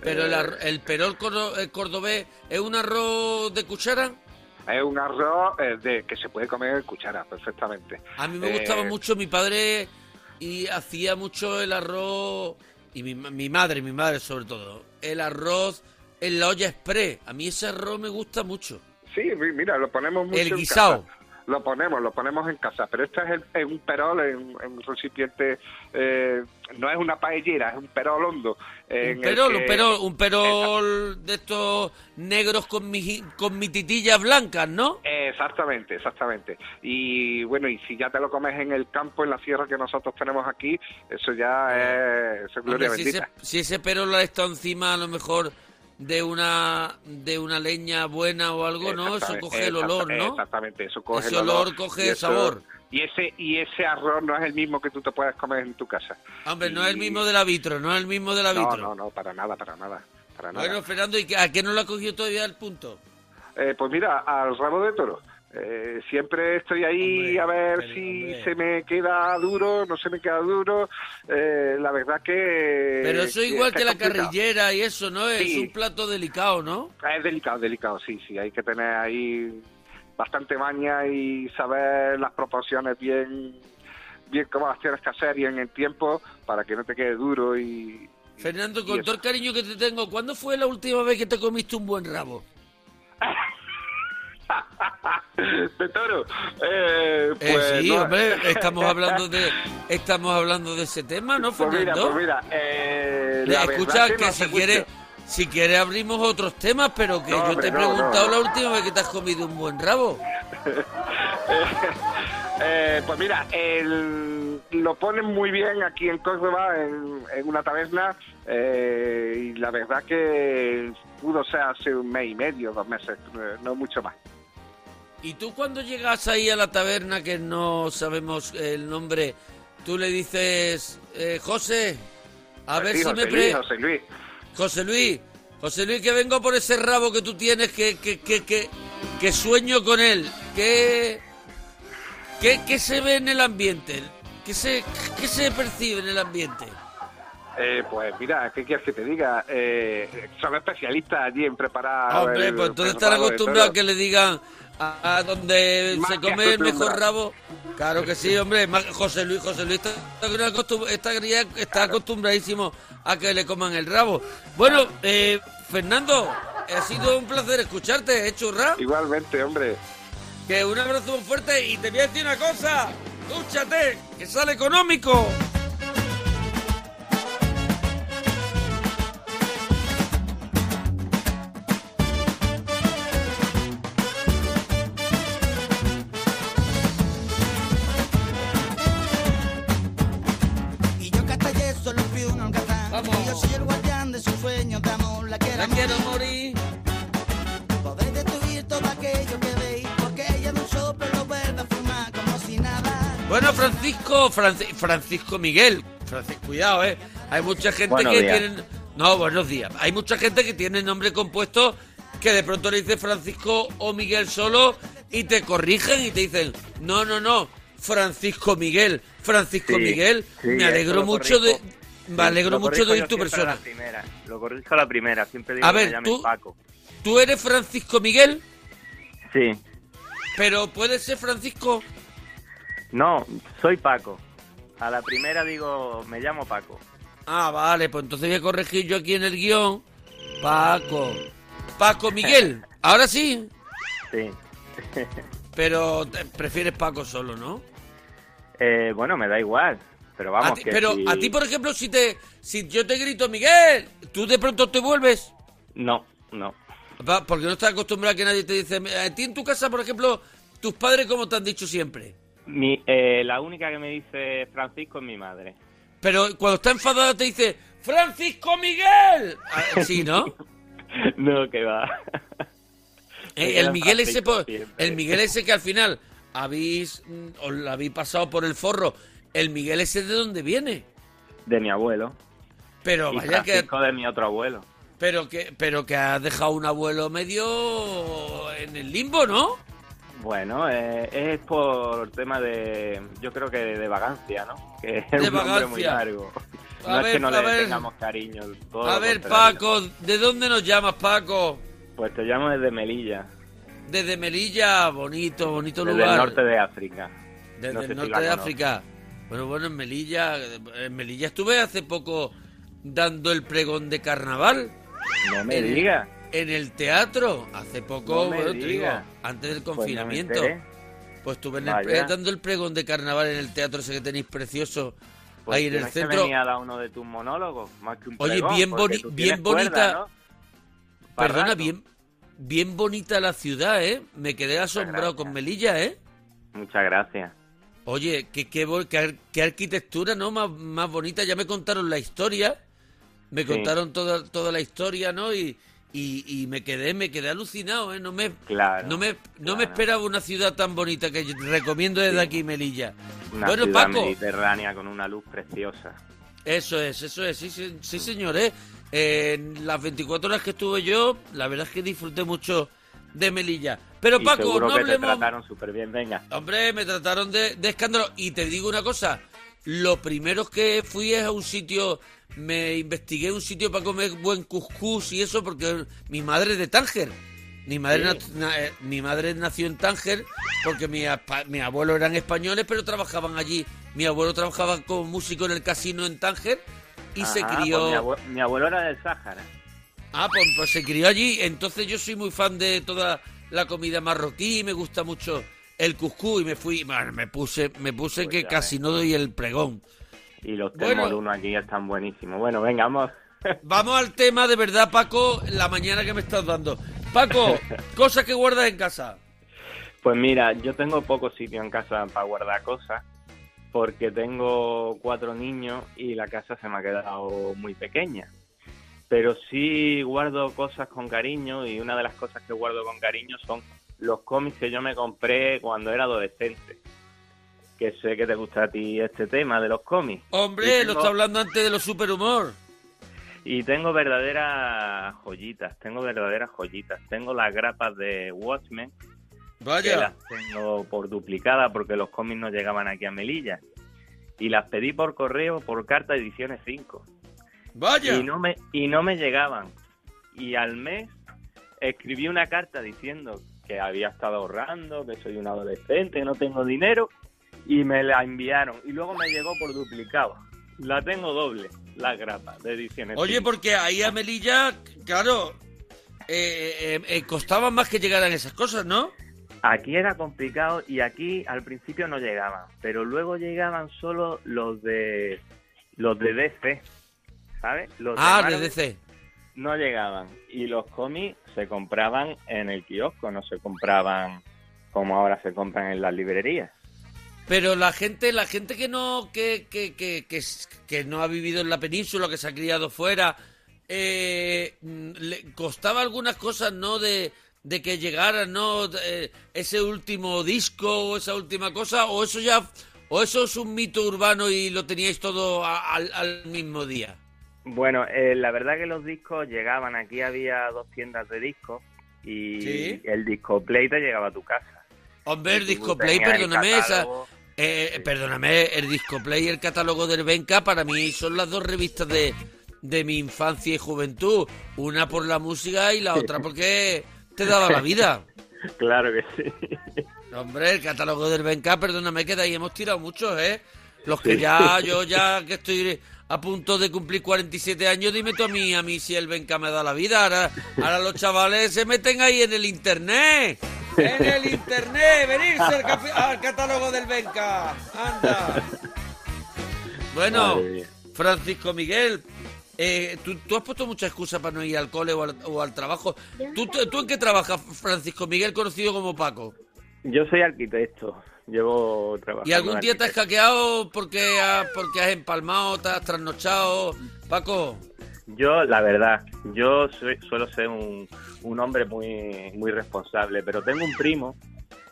Pero el, Eh, el perol el cordobés es un arroz de cuchara. Es un arroz eh, de que se puede comer en cuchara perfectamente. A mí me Eh, gustaba mucho mi padre y hacía mucho el arroz y mi, mi madre, mi madre sobre todo, el arroz en la olla express. A mí ese arroz me gusta mucho. Sí, mi- mira, lo ponemos mucho El en guisado. casa. Lo ponemos, lo ponemos en casa, pero este es el- en un perol, en, en un recipiente, eh, no es una paellera, es un perol hondo. Un perol, que- un perol, un perol de estos negros con, mi, con mititillas blancas, ¿no? Exactamente, exactamente. Y bueno, y si ya te lo comes en el campo, en la sierra que nosotros tenemos aquí, eso ya es, eso es gloria Hombre, si, ese, bendita. si ese perol ha estado encima a lo mejor de una de una leña buena o algo, ¿no? Eso coge el olor, ¿no? Exactamente, eso coge Ese el olor. olor coge el sabor. Y ese, y ese arroz no es el mismo que tú te puedes comer en tu casa. Hombre, no es el mismo de la vitro, no es el mismo de la No, vitro. no, no, para nada, para nada. Para nada. Bueno, Fernando, ¿y a qué no lo ha cogido todavía el punto? Eh, pues mira, al rabo de toro. Eh, siempre estoy ahí Hombre, a ver si hombre. se me queda duro, no se me queda duro. Eh, la verdad que... Pero eso igual que, la complicado. carrillera y eso, ¿no? Es un plato delicado, ¿no? Es delicado, delicado, sí, sí. Hay que tener ahí bastante maña y saber las proporciones bien, bien cómo las tienes que hacer y en el tiempo para que no te quede duro y... Fernando, y con todo el cariño que te tengo, ¿cuándo fue la última vez que te comiste un buen rabo? de toro. Eh, Eh, pues sí, no- hombre, estamos hablando de estamos hablando de ese tema, ¿no, Pues mira, Fernando? pues mira, eh, la escucha que, no si hace quiere mucho. si quiere abrimos otros temas, pero que No, yo hombre, te he preguntado la última vez que te has comido un buen rabo. Eh, pues mira, el- lo ponen muy bien aquí en Córdoba, en, en una taberna, eh, y la verdad que pudo ser hace un mes y medio, dos meses, no mucho más. Y tú cuando llegas ahí a la taberna que no sabemos el nombre, tú le dices, eh, José, a Pues ver sí, si José me Luis. José Luis. José Luis, José Luis, que vengo por ese rabo que tú tienes, que, que, que, que, que sueño con él. ¿Qué, qué, qué se ve en el ambiente? ¿Qué se, ¿Qué se percibe en el ambiente? Eh, pues mira, ¿qué quieres que te diga? Eh, son especialistas allí en preparar... Hombre, el- pues entonces están acostumbrados a que le digan a, donde Más se come el mejor rabo. Claro que sí, hombre. José Luis, José Luis está, está acostumbradísimo a que le coman el rabo. Bueno, eh, Fernando, ha sido un placer escucharte, ¿eh, churra? Igualmente, hombre. Que un abrazo muy fuerte y te voy a decir una cosa. Dúchate, que sale económico. Francisco, Franci- Francisco Miguel. Cuidado, ¿eh? Hay mucha gente Buenos que tiene... No, buenos días. Hay mucha gente que tiene nombre compuesto que de pronto le dice Francisco o Miguel solo y te corrigen y te dicen, no, no, no, Francisco Miguel, Francisco Sí, Miguel, sí, me alegro mucho de... Me alegro mucho de oír tu a persona. La primera. Lo corrijo a la primera, siempre digo A que ver, me llamen tú- Paco. Tú eres Francisco Miguel, Sí. pero puedes ser Francisco... No, soy Paco. A la primera digo, me llamo Paco. Ah, vale, pues entonces voy a corregir yo aquí en el guion. Paco. Paco Miguel. Ahora sí. Sí. Pero te- prefieres Paco solo, ¿no? Eh, bueno, me da igual. Pero A vamos, ti- que pero si- a ti, por ejemplo, si te si yo te grito Miguel, tú de pronto te vuelves. No, no. Porque no estás acostumbrado a que nadie te dice. A ti en tu casa, por ejemplo, tus padres, como te han dicho siempre. Mi, eh, la única que me dice Francisco es mi madre. Pero cuando está enfadada te dice ¡Francisco Miguel! Ah, Sí, ¿no? no, que va. Eh, el Miguel ese el Miguel ese que al final habéis mm, os la habéis pasado por el forro el Miguel ese de dónde viene De mi abuelo. pero y vaya que de mi otro abuelo. pero que pero que has dejado un abuelo medio en el limbo no Bueno, eh, es por tema de, yo creo que de, vagancia, ¿no? Que es De un nombre muy largo. A No es que no le ver. tengamos cariño. todo a ver. Paco de dónde nos llamas Paco Pues te llamo desde Melilla, desde Melilla bonito bonito desde lugar el norte de África. desde No el norte de. África bueno bueno en Melilla en Melilla estuve hace poco dando el pregón de carnaval No me digas. En el teatro, hace poco, No me bueno, te digo, digas. antes del Pues no confinamiento. Pues el- Vaya. eh, dando el pregón de carnaval en el teatro ese que tenéis precioso. Pues ahí en el centro. venir a dar uno de tus monólogos, más que un Oye, pregón, bien boni- bien cuerda, bonita- ¿no? Perdona, bien, bien bonita la ciudad, ¿eh? Me quedé asombrado con Melilla, ¿eh? Muchas gracias. Oye, qué, qué, qué ar- qué arquitectura, ¿no? Más, más bonita. Ya me contaron la historia. Me Sí. contaron toda, toda la historia, ¿no? Y, y, y me quedé me quedé alucinado, ¿eh? No me, Claro, no me, no me esperaba una ciudad tan bonita que yo recomiendo desde aquí, Melilla. Una bueno, ciudad Paco, mediterránea con una luz preciosa. eso es, eso es, sí, sí, sí, señor, ¿eh? En las 24 horas que estuve yo, la verdad es que disfruté mucho de Melilla. Pero y Paco, no que hablemos... te trataron súper bien. Venga. Hombre, me trataron de, de escándalo. Y te digo una cosa, lo primero que fui es a un sitio, me investigué un sitio para comer buen cuscús y eso, porque mi madre es de Tánger. Mi madre, Sí. na- na- eh, mi madre nació en Tánger porque mi, abuelo eran españoles, pero trabajaban allí. Mi abuelo trabajaba como músico en el casino en Tánger y se crió... pues mi, abue- mi abuelo era del Sáhara. Ah, pues, pues se crió allí. Entonces yo soy muy fan de toda la comida marroquí. Me gusta mucho el cuscús y me fui, bueno, me puse, me puse Pues que casi no doy el pregón. Y los Bueno. bueno. aquí están buenísimos. Bueno, venga, vamos. Vamos al tema de verdad, Paco, la mañana que me estás dando. Paco, cosas que guardas en casa. Pues mira, yo tengo poco sitio en casa para guardar cosas porque tengo cuatro niños y la casa se me ha quedado muy pequeña. Pero sí guardo cosas con cariño y una de las cosas que guardo con cariño son los cómics que yo me compré cuando era adolescente. Que sé que te gusta a ti este tema de los cómics. Hombre, Y lo tengo- está hablando antes de los superhumor. Y tengo verdaderas joyitas, tengo verdaderas joyitas. Tengo las grapas de Watchmen, que Vaya. las tengo por duplicada porque los cómics no llegaban aquí a Melilla. Y las pedí por correo, por carta ediciones 5. Vaya. Y no me, y no me llegaban. Y al mes escribí una carta diciendo que había estado ahorrando, que soy un adolescente, que no tengo dinero, y me la enviaron. Y luego me llegó por duplicado. La tengo doble, la grapa de ediciones Oye, 5. porque ahí a Melilla, claro, eh, eh, eh, costaban más que llegaran esas cosas, ¿no? Aquí era complicado y aquí al principio no llegaban, pero luego llegaban solo los de los de DC, ¿sabes? Los Ah, de DC. no llegaban y los cómics se compraban en el kiosco, no se compraban como ahora se compran en las librerías. Pero la gente, la gente que no, que, que, que, que, no ha vivido en la península, que se ha criado fuera, eh, mm, le costaba algunas cosas, ¿no? De, de que llegara, ¿no? Eh, ese último disco o esa última cosa, o eso ya, o eso es un mito urbano y lo teníais todo a- al, al mismo día. Bueno, eh, la verdad que los discos llegaban, aquí había dos tiendas de discos y Sí. el disco play te llegaba a tu casa. Hombre, el disco play, perdóname, esa. Eh, perdóname, el disco play y el catálogo del Benca para mí son las dos revistas de, de mi infancia y juventud. Una por la música y la otra porque te daba la vida. Claro que sí. Hombre, el catálogo del Benca, perdóname que de ahí hemos tirado muchos, ¿eh? Los que ya, yo ya que estoy a punto de cumplir 47 años, dime tú a mí, a mí si el Benca me da la vida. Ahora, ahora los chavales se meten ahí en el internet. En el internet, venirse al, catálogo del Benca. Anda. Bueno. Francisco Miguel, eh, ¿tú, tú has puesto mucha excusa para no ir al cole o al, o al trabajo. ¿Tú, tú, tú en qué trabajas, Francisco Miguel, conocido como Paco? Yo soy arquitecto, llevo trabajando. ¿Y algún día te has hackeado porque has, porque has empalmado, te has trasnochado? Paco, Yo, la verdad, yo soy- suelo ser un, un hombre muy, muy responsable, pero tengo un primo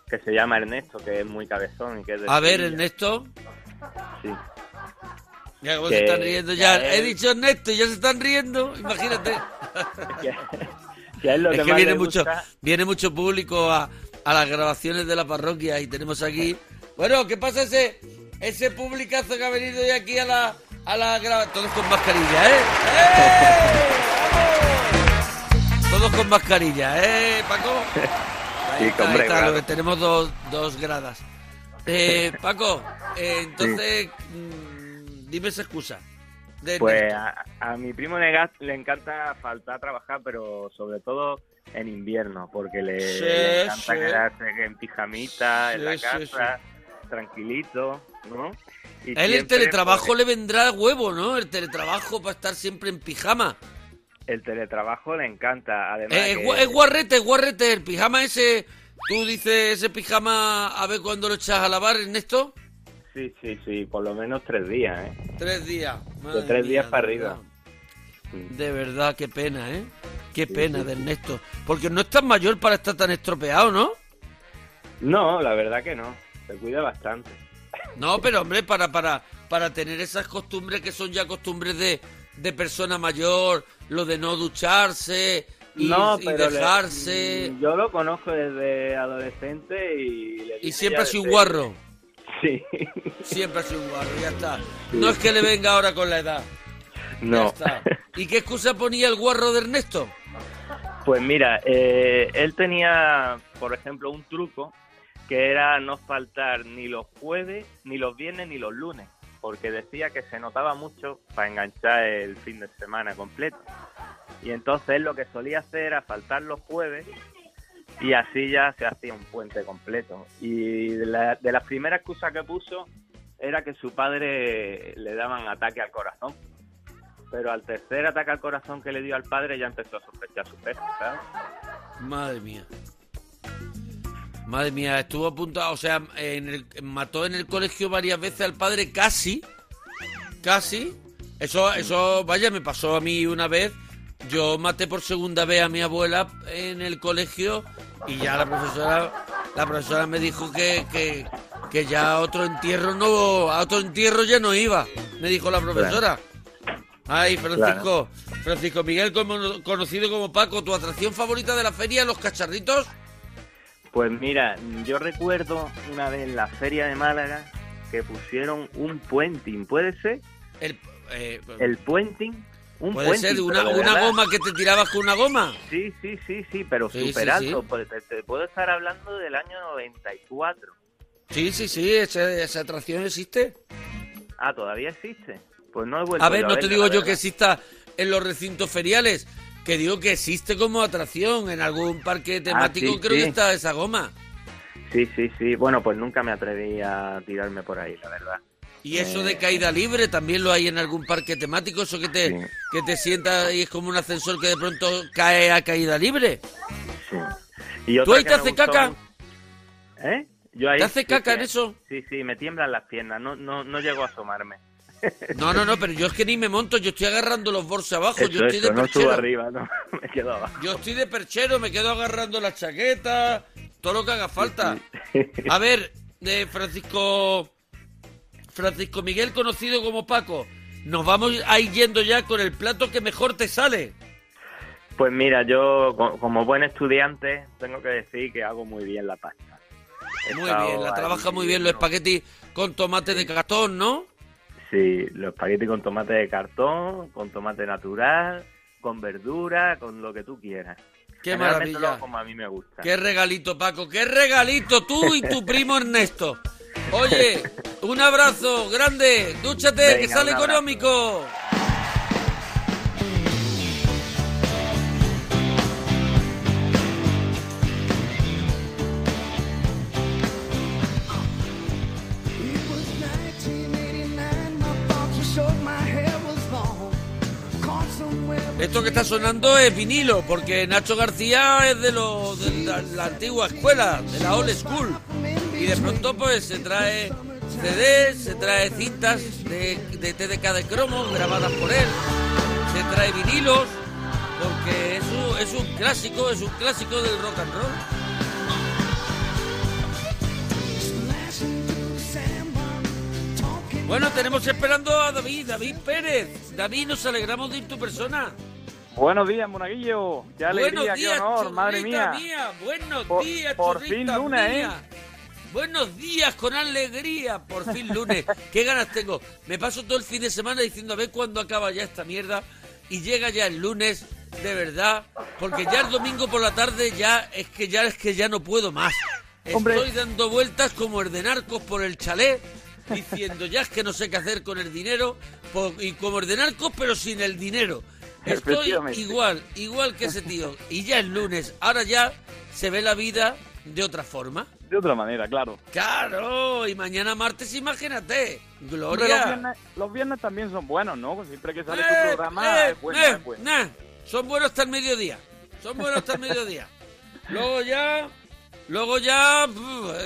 que se llama Ernesto, que es muy cabezón y que es de a ver, Sevilla. Ernesto. Sí. Ya Que- se están riendo ya. He dicho Ernesto y ya se están riendo. Imagínate. que, que él lo es que viene le mucho, gusta- viene mucho público a, a las grabaciones de la parroquia y tenemos aquí. Bueno, ¿qué pasa ese ese publicazo que ha venido hoy aquí a la a la grava- todos con mascarilla, ¿eh? ¡Eh! Todos con mascarilla, ¿eh, Paco? Ahí Sí, está, hombre, ahí está, lo que tenemos dos, dos gradas. Eh, Paco, eh, entonces, mm, dime esa excusa. de Pues a, a mi primo le, le encanta faltar a trabajar, pero sobre todo en invierno, porque le, Sí, le encanta sí. quedarse en pijamita, en la casa, tranquilito, ¿no? Y A él el teletrabajo le vendrá huevo, ¿no? El teletrabajo para estar siempre en pijama. El teletrabajo le encanta, además Eh, es, que- es guarrete, es guarrete. El pijama ese, tú dices ese pijama, a ver cuándo lo echas a lavar, Ernesto. Sí, sí, sí, por lo menos tres días, ¿eh? Tres días. De tres días para arriba. Verdad. De verdad, qué pena, ¿eh? Qué pena de Ernesto. Porque no es tan mayor para estar tan estropeado, ¿no? No, la verdad que no, se cuida bastante. No, pero hombre, para, para, para tener esas costumbres que son ya costumbres de, de persona mayor, lo de no ducharse y, no, y le- dejarse. yo lo conozco desde adolescente y... le Y siempre ha sido un guarro. Sí. Siempre ha sido un guarro, ya está. No es que le venga ahora con la edad. Ya No. está. ¿Y qué excusa ponía el guarro de Ernesto? Pues mira, eh, él tenía, por ejemplo, un truco que era no faltar ni los jueves, ni los viernes, ni los lunes, porque decía que se notaba mucho para enganchar el fin de semana completo. Y entonces él lo que solía hacer era faltar los jueves y así ya se hacía un puente completo. Y de, la- de las primeras excusas que puso era que su padre le daban ataque al corazón. Pero al tercer ataque al corazón que le dio al padre ya empezó a sospechar su peso, ¿sabes? Madre mía. Madre mía, estuvo apuntado, o sea, en el- mató en el colegio varias veces al padre, casi, casi. Eso, eso, vaya, me pasó a mí una vez. Yo maté por segunda vez a mi abuela en el colegio y ya la profesora, la profesora me dijo que, que, que ya a otro entierro no, a otro entierro ya no iba. Me dijo la profesora. Ay, Francisco, Francisco Miguel, como- conocido como Paco, ¿tu atracción favorita de la feria, los cacharritos? Pues mira, yo recuerdo una vez en la feria de Málaga que pusieron un puenting, ¿puede ser? El, eh, El puenting, un puede puenting, ser una, una goma que te tirabas con una goma. Sí, sí, sí, sí, pero Sí, súper sí. Pues te, te puedo estar hablando del año 94. Sí, sí, sí, esa, esa atracción existe. Ah, ¿todavía existe? Pues no he vuelto A ver, yo no te digo yo que exista en los recintos feriales, que digo que existe como atracción. En algún parque temático Ah, sí, creo que está esa goma. Sí, sí, sí. Bueno, pues nunca me atreví a tirarme por ahí, la verdad. Y eso Eh. de caída libre también lo hay en algún parque temático, eso que te, Sí. que te sientas y es como un ascensor que de pronto cae a caída libre. Sí. Y ¿Tú ahí te haces caca? ¿Eh? Yo ahí ¿Te haces sí, caca en eso? Sí, sí, me tiemblan las piernas, no, no, no llego a asomarme. No, no, no, pero yo es que ni me monto, yo estoy agarrando los bolsos abajo, Eso, yo estoy eso, de no perchero. subo arriba, no, me quedo abajo. Yo estoy de perchero, me quedo agarrando la chaqueta, todo lo que haga falta. A ver, de Francisco Francisco Miguel, conocido como Paco, nos vamos a ir yendo ya con el plato que mejor te sale. Pues mira, yo co- como buen estudiante tengo que decir que hago muy bien la pasta. He Muy bien, la ahí trabaja muy bien los viendo- espaguetis con tomate de cartón, ¿no? Sí, los espaguetis con tomate de cartón, con tomate natural, con verdura, con lo que tú quieras. Qué maravilla. como a mí me gusta. Qué regalito, Paco, qué regalito tú y tu primo Ernesto. Oye, un abrazo grande, dúchate, que sale económico. Esto que está sonando es vinilo, porque Nacho García es de, la, antigua escuela, de la old school. Y de pronto pues se trae CDs, se trae cintas de, de TDK de cromos grabadas por él, se trae vinilos, porque es un, es un clásico, es un clásico del rock and roll. Bueno, tenemos esperando a David, David Pérez. David, nos alegramos de ir tu persona. Buenos días, Monaguillo. Qué alegría, Buenos días, qué honor, madre mía. Buenos Por- días, por fin lunes, ¿eh? Buenos días, con alegría. Por fin lunes. Qué ganas tengo. Me paso todo el fin de semana diciendo a ver cuándo acaba ya esta mierda. Y llega ya el lunes, de verdad. Porque ya el domingo por la tarde ya es que ya es que ya no puedo más. Hombre. Estoy dando vueltas como el de narcos por el chalet. Diciendo ya es que no sé qué hacer con el dinero. Y como el de narcos, pero sin el dinero. Estoy igual, igual que ese tío. Y ya es lunes, ahora ya se ve la vida de otra forma. De otra manera, claro. Claro, y mañana martes, imagínate. Gloria. los, viernes, los viernes también son buenos, ¿no? Siempre que sale tu Eh, programa eh, es bueno, eh, es bueno. nah. Son buenos hasta el mediodía. Son buenos hasta el mediodía. Luego ya, luego ya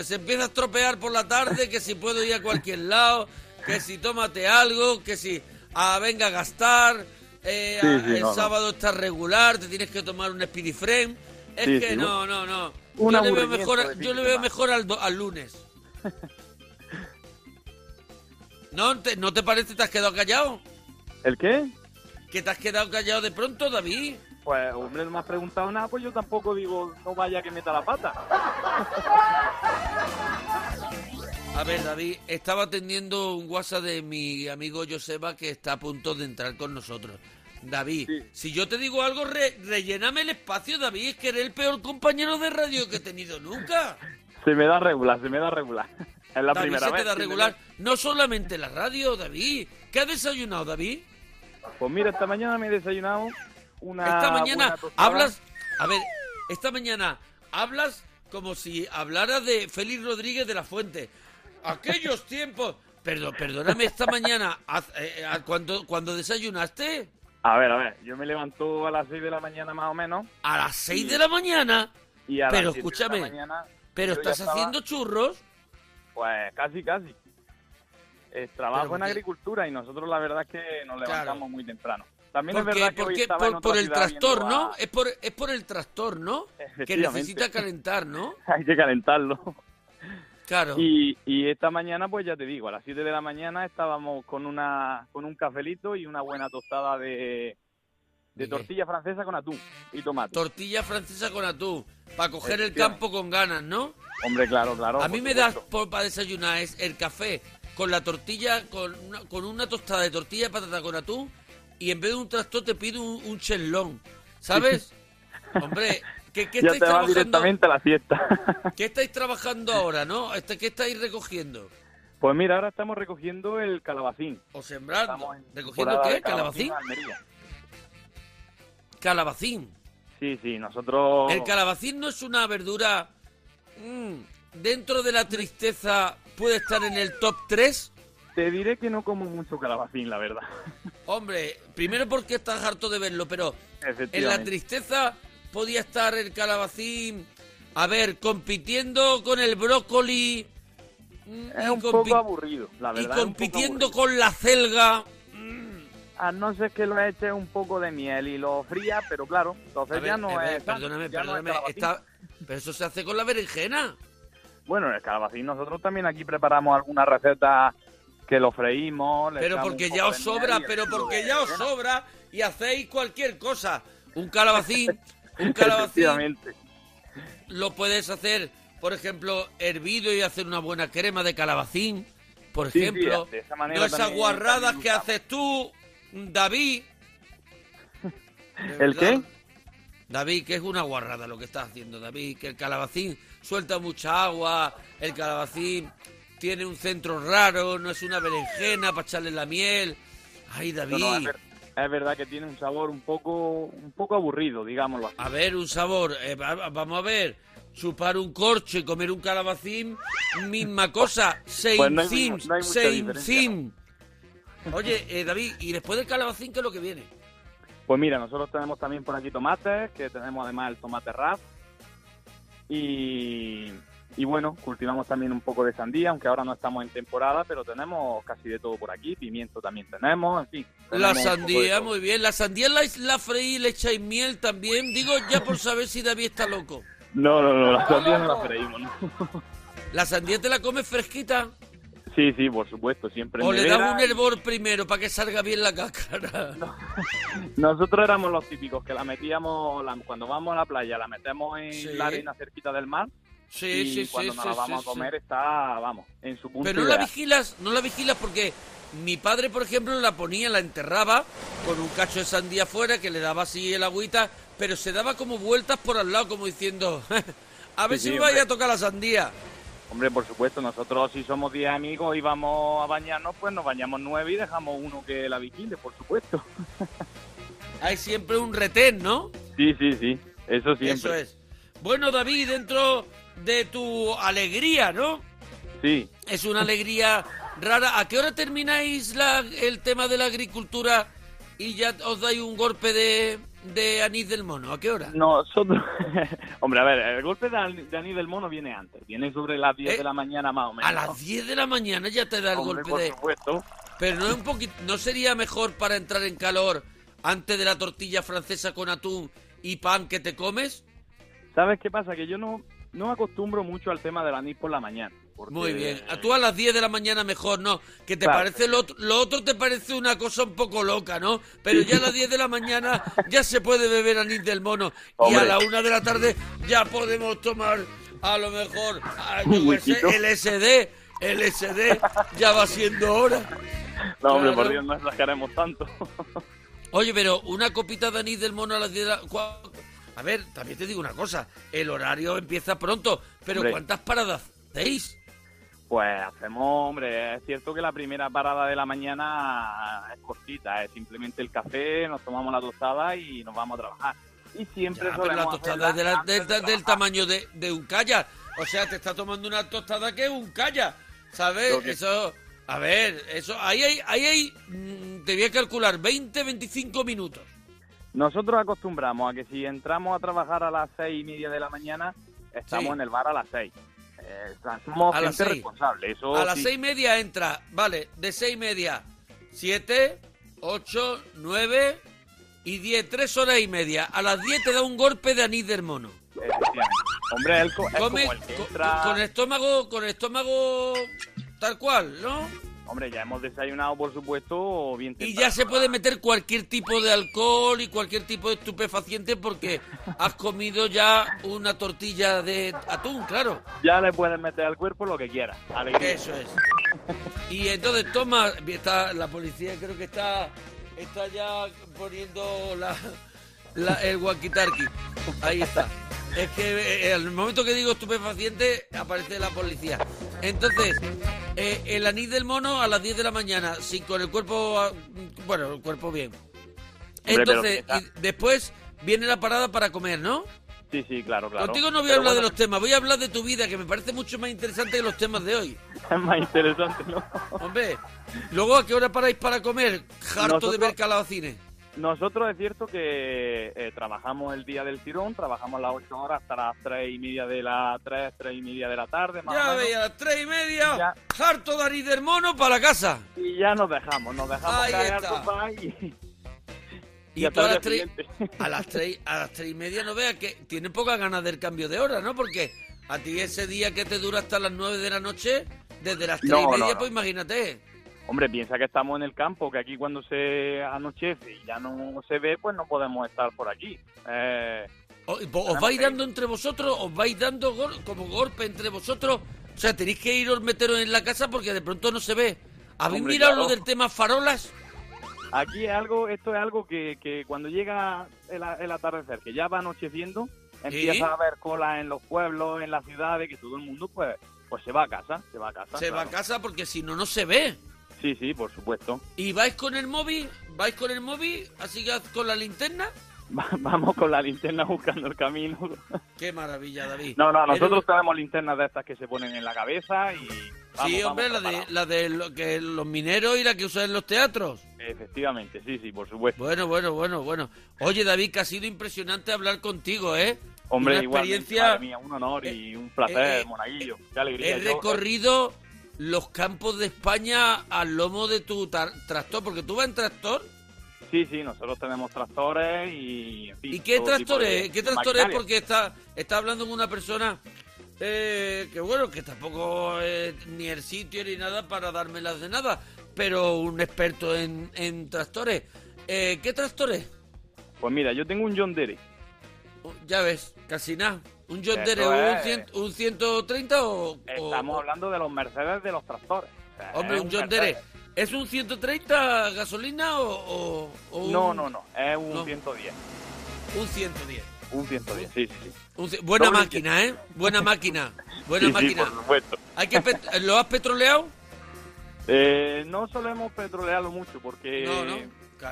se empieza a estropear por la tarde, que si puedo ir a cualquier lado, que si tómate algo, que si ah, venga a gastar, eh, Sí, sí, el no, no. sábado está regular, te tienes que tomar un Speedy Frame. Es Sí, que no, no, no. yo le veo mejor, yo le veo mejor al, do- al lunes. ¿No te, ¿No te parece? ¿Te has quedado callado? ¿El qué? ¿Que te has quedado callado de pronto, David? Pues, hombre, no me has preguntado nada, pues yo tampoco digo, no vaya que meta la pata. A ver, David, estaba atendiendo un WhatsApp de mi amigo Joseba que está a punto de entrar con nosotros. David, Sí. si yo te digo algo, re- relléname el espacio, David, es que eres el peor compañero de radio que he tenido nunca. Se me da regular, se me da regular. Es la David, primera se vez. te da regular. No solamente la radio, David. ¿Qué has desayunado, David? Pues mira, esta mañana me he desayunado una. Esta mañana hablas... A ver, esta mañana hablas como si hablaras de Félix Rodríguez de la Fuente. Aquellos tiempos... Perdón, perdóname, esta mañana, eh, eh, cuando, cuando desayunaste, A ver, a ver, yo me levanto a las 6 de la mañana más o menos. a las 6 de la mañana, Y a Pero las 7 escúchame, de la mañana. pero estás estaba- haciendo churros. Pues casi, casi. Eh, trabajo Pero en agricultura y nosotros la verdad es que nos Claro. levantamos muy temprano. También ¿Por es verdad que ¿Por hoy estaba en Por, otra por el ciudad trastor, viendo ¿no? a- Es por, es por el trastor, ¿no? Que necesita calentar, ¿no? Hay que calentarlo. Claro. Y, y esta mañana, pues ya te digo, a las 7 de la mañana estábamos con una con un cafelito y una buena tostada de, ¿De tortilla francesa con atún y tomate. Tortilla francesa con atún. Para coger el campo con ganas, ¿no? Hombre, claro, claro. A por mí me das supuesto. para desayunar es el café con la tortilla, con una, con una tostada de tortilla de patata con atún y en vez de un trastor te pido un, un chelón. ¿Sabes? Hombre, ¿qué, qué Ya estáis te vas trabajando? directamente a la siesta. ¿Qué estáis trabajando ahora, no? Este, ¿Qué estáis recogiendo? pues mira, ahora estamos recogiendo el calabacín. ¿O sembrando? ¿Recogiendo qué? ¿Calabacín? Calabacín. Sí, sí, nosotros... El calabacín no es una verdura... mm, dentro de la tristeza puede estar en el top 3. Te diré que no como mucho calabacín, la verdad. Hombre, primero porque estás harto de verlo, pero en la tristeza podía estar el calabacín, a ver, compitiendo con el brócoli mm, Es y, un poco aburrido, la y verdad. poco compitiendo con la celga. A no ser que lo eches un poco de miel y lo frías, pero claro, entonces ver, ya no ver, es... perdóname, ya no es perdóname, calabacín. está- pero eso se hace con la berenjena. Bueno, el calabacín nosotros también aquí preparamos alguna receta que lo freímos. le Pero porque ya os sobra, y pero porque ya os sobra y hacéis cualquier cosa. Un calabacín, un calabacín lo puedes hacer, por ejemplo, hervido y hacer una buena crema de calabacín, por Sí, sí, ejemplo. de esa manera no esas guarradas que haces tú, David. ¿El qué? David, que es una guarrada lo que estás haciendo, David, que el calabacín suelta mucha agua, el calabacín tiene un centro raro, no es una berenjena para echarle la miel. Ay, David. No, no, es, ver- es verdad que tiene un sabor un poco un poco aburrido, digámoslo así. A ver, un sabor. eh, va- va- vamos a ver. Chupar un corcho y comer un calabacín, misma cosa. Same Pues no hay thing, mu- no hay mucha same. Oye, eh, David, ¿y después del calabacín qué es lo que viene? Pues mira, nosotros tenemos también por aquí tomates, que tenemos además el tomate rap. Y, y bueno, cultivamos también un poco de sandía, aunque ahora no estamos en temporada, pero tenemos casi de todo por aquí. Pimiento también tenemos, en fin. La sandía, muy bien. La sandía la, la freí, le echáis miel también. Digo ya por saber si David está loco. No, no, no, la sandía no la freímos, ¿no? ¿La sandía te la comes fresquita? Sí, sí, por supuesto, siempre en ¿O le das un hervor primero para que salga bien la cáscara? Nosotros éramos los típicos que la metíamos, la- cuando vamos a la playa, la metemos en Sí. la arena cerquita del mar Sí, y sí, sí, cuando sí, nos la vamos a comer está, vamos, en su punto Pero no la vigilas, no la vigilas porque mi padre, por ejemplo, la ponía, la enterraba con un cacho de sandía fuera que le daba así el agüita, pero se daba como vueltas por al lado, como diciendo, a ver si me vaya a tocar la sandía. Hombre, por supuesto, nosotros si somos 10 amigos y vamos a bañarnos, pues nos bañamos nueve y dejamos uno que la vigile, por supuesto. hay siempre un retén, ¿no? Sí, sí, sí. Eso siempre. Eso es. Bueno, David, dentro de tu alegría, ¿no? Sí. Es una alegría rara. ¿A qué hora termináis la- el tema de la agricultura y ya os dais un golpe de, de anís del mono? ¿A qué hora? Nosotros, hombre, a ver, el golpe de, de Anís del Mono viene antes, viene sobre las 10 Eh, de la mañana más o menos. A las 10 de la mañana ya te da el Hombre, golpe por de... supuesto. Pero no es un poquito, no sería mejor para entrar en calor antes de la tortilla francesa con atún y pan que te comes. ¿Sabes qué pasa? Que yo no, no acostumbro mucho al tema del anís por la mañana. porque- Muy bien. A tú a las 10 de la mañana mejor, ¿no? Que te Claro. parece lo otro, lo otro te parece una cosa un poco loca, ¿no? Pero ya a las 10 de la mañana ya se puede beber anís del mono y a Hombre. la una de la tarde ya podemos tomar a lo mejor el SD, el SD ya va siendo hora. No, hombre, Claro. por Dios, no exageremos tanto. Oye, pero una copita de anís del mono a las 10 de la... A ver, también te digo una cosa, el horario empieza pronto, pero Hombre. ¿cuántas paradas hacéis? Pues hacemos, hombre, es cierto que la primera parada de la mañana es cortita, es simplemente el café, nos tomamos la tostada y nos vamos a trabajar. Y siempre Ya, pero la tostada es de la- del, de tamaño de, un calla. O sea, te está tomando una tostada que es un calla. ¿Sabes? Que- Eso... A ver, eso... Ahí hay... Ahí hay mm, te voy a calcular 20, 25 minutos. Nosotros acostumbramos a que si entramos a trabajar a las seis y media de la mañana, estamos Sí. en el bar a las seis. Eh, somos A gente seis. responsable. Eso A las sí. seis y media entra, vale, de seis y media, siete, ocho, nueve y diez, tres horas y media. A las diez te da un golpe de anís del mono. Hombre, el co- es Come como el que entra- con el estómago, con el estómago tal cual, ¿no? Hombre, ya hemos desayunado, por supuesto, bien Y ya se puede meter cualquier tipo de alcohol y cualquier tipo de estupefaciente porque has comido ya una tortilla de atún, claro. Ya le puedes meter al cuerpo lo que quieras. Alegría. Eso es. Y entonces toma, está la policía creo que está está ya poniendo la, la- el walkie-talkie. Ahí está. Es que eh, al momento que digo estupefaciente aparece la policía. Entonces, eh, el anís del mono a las 10 de la mañana, sin con el cuerpo, ah, bueno, el cuerpo bien. Entonces, y después viene la parada para comer, ¿no? Sí, sí, claro, claro. Contigo no voy a hablar de los temas, voy a hablar de tu vida, que me parece mucho más interesante que los temas de hoy. Es más interesante, ¿no? Hombre, luego a qué hora paráis para comer? Harto de ver calabacines. Nosotros es cierto que eh, trabajamos el día del tirón, trabajamos las 8 horas hasta las 3 y media de la 3, 3 y media de la tarde, más Ya menos. veis, a las tres y media, Ya. harto de del mono para la casa. Y ya nos dejamos, nos dejamos Ahí caer al está. sofá y, Y, hasta tú a las, día tres, siguiente. a, las tres, a las tres y media no veas que tiene pocas ganas del cambio de hora, ¿no? Porque a ti ese día que te dura hasta las nueve de la noche, desde las tres No, y no, media, no. pues imagínate. Hombre, piensa que estamos en el campo, que aquí cuando se anochece y ya no se ve, pues no podemos estar por aquí. Eh, ¿Os vais dando entre vosotros? ¿Os vais dando gol- como golpe entre vosotros? O sea, tenéis que iros meteros en la casa porque de pronto no se ve. ¿Habéis Hombre, mirado claro. lo del tema farolas? Aquí es algo, esto es algo que, que cuando llega el, el atardecer, que ya va anocheciendo, empieza a haber colas en los pueblos, en las ciudades, que todo el mundo pues pues se va a casa, se va a casa. Se va a casa porque si no, no se ve. Sí, sí, por supuesto. ¿Y vais con el móvil? ¿Vais con el móvil? ¿Así que con la linterna? Va- Vamos con la linterna buscando el camino. Qué maravilla, David. No, no, nosotros tenemos linternas de estas que se ponen en la cabeza y... vamos, sí, vamos hombre, la de, la de lo que los mineros y la que usan en los teatros. Efectivamente, sí, sí, por supuesto. Bueno, bueno, bueno, bueno. Oye, David, que ha sido impresionante hablar contigo, ¿eh? Hombre, Una igual, experiencia... madre mía, un honor y un placer, eh, eh, monaguillo. Qué alegría. He Yo- recorrido los campos de España al lomo de tu tractor, porque tú vas en tractor. Sí, sí, nosotros tenemos tractores y... en fin, ¿Y qué todo tractor tipo de- es? ¿Qué de tractor es? maquinaria. Porque está, está hablando con una persona eh, que, bueno, que tampoco es ni el sitio ni nada para dármelas de nada, pero un experto en, en tractores. Eh, ¿Qué tractor es? Pues mira, yo tengo un John Deere. Oh, Ya ves, casi nada. ¿Un John Eso Deere, un, es. un 130 o...? Estamos o- hablando de los Mercedes de los tractores. O sea, Hombre, un John Mercedes. Deere. ¿Es un 130 gasolina o, o- o un, No, no, no, es un No. 110. un 110? Un 110, sí, sí, sí. Un buena Doble máquina, ¿eh? Buena máquina. Buena Sí, sí, máquina. por supuesto. Hay que ¿Lo has petroleado? Eh, no solemos petrolearlo mucho porque No, no.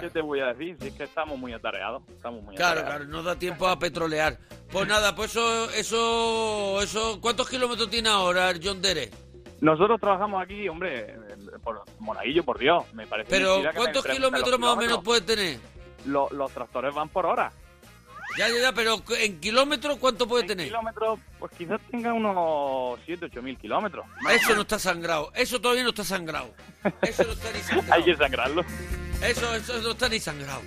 ¿Qué te voy a decir? Si es que estamos muy atareados. Estamos muy Claro, atareados. claro, no da tiempo a petrolear. Pues nada, pues eso, eso, eso, ¿cuántos kilómetros tiene ahora el John Dere? Nosotros trabajamos aquí, hombre, por Monaguillo, por Dios. Me parece Pero, mentira que me ¿cuántos kilómetros más o menos puede tener? Los, los tractores van por hora. Ya, ya, ya, pero en kilómetros, ¿cuánto puede En tener? kilómetros, pues quizás tenga unos 7, 8 mil kilómetros. Eso no está sangrado, eso todavía no está sangrado. Eso no está ni sangrado. Hay que sangrarlo. Eso, eso no está ni sangrado.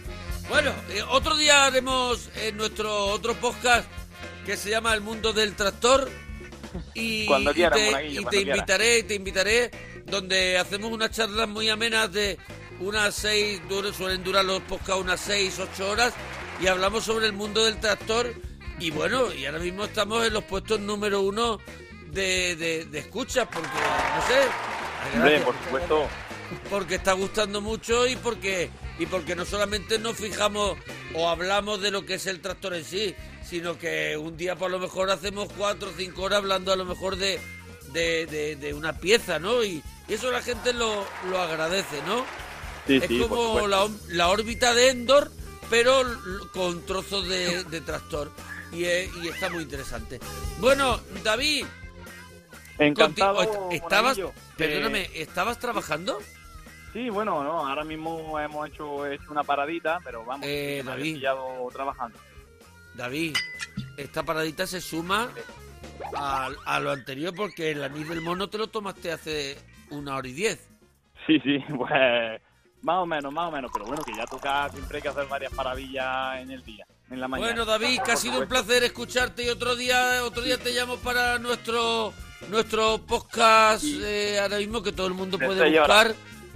Bueno, eh, otro día haremos eh, nuestro otro podcast que se llama El Mundo del Tractor. Y, Cuando y te, Monaguillo, y cuando te invitaré, te invitaré, donde hacemos unas charlas muy amenas de unas seis, suelen durar los podcasts unas seis, ocho horas, y hablamos sobre el mundo del tractor. Y bueno, y ahora mismo estamos en los puestos número uno de, de, de escuchas, porque, no sé. Hombre, por supuesto. porque está gustando mucho y porque y porque no solamente nos fijamos o hablamos de lo que es el tractor en sí, sino que un día por lo mejor hacemos cuatro o cinco horas hablando a lo mejor de, de, de- de una pieza, ¿no? Y, y eso la gente lo, lo agradece, ¿no? Sí, es sí, como la, la órbita de Endor, pero con trozos de, de tractor. Y, eh, y está muy interesante. Bueno, David, Encantado. estabas, perdóname, ¿estabas trabajando? Sí, bueno, no, ahora mismo hemos hecho, hecho una paradita, pero vamos, Eh, David. trabajando. David, esta paradita se suma a, a lo anterior porque el anís del mono te lo tomaste hace una hora y diez. Sí, sí, pues más o menos, más o menos, pero bueno, que ya toca, siempre hay que hacer varias paradillas en el día, en la mañana. Bueno, David, que ha sido un placer escucharte y otro día, otro día te llamo para nuestro nuestro podcast eh, ahora mismo que todo el mundo De puede buscar,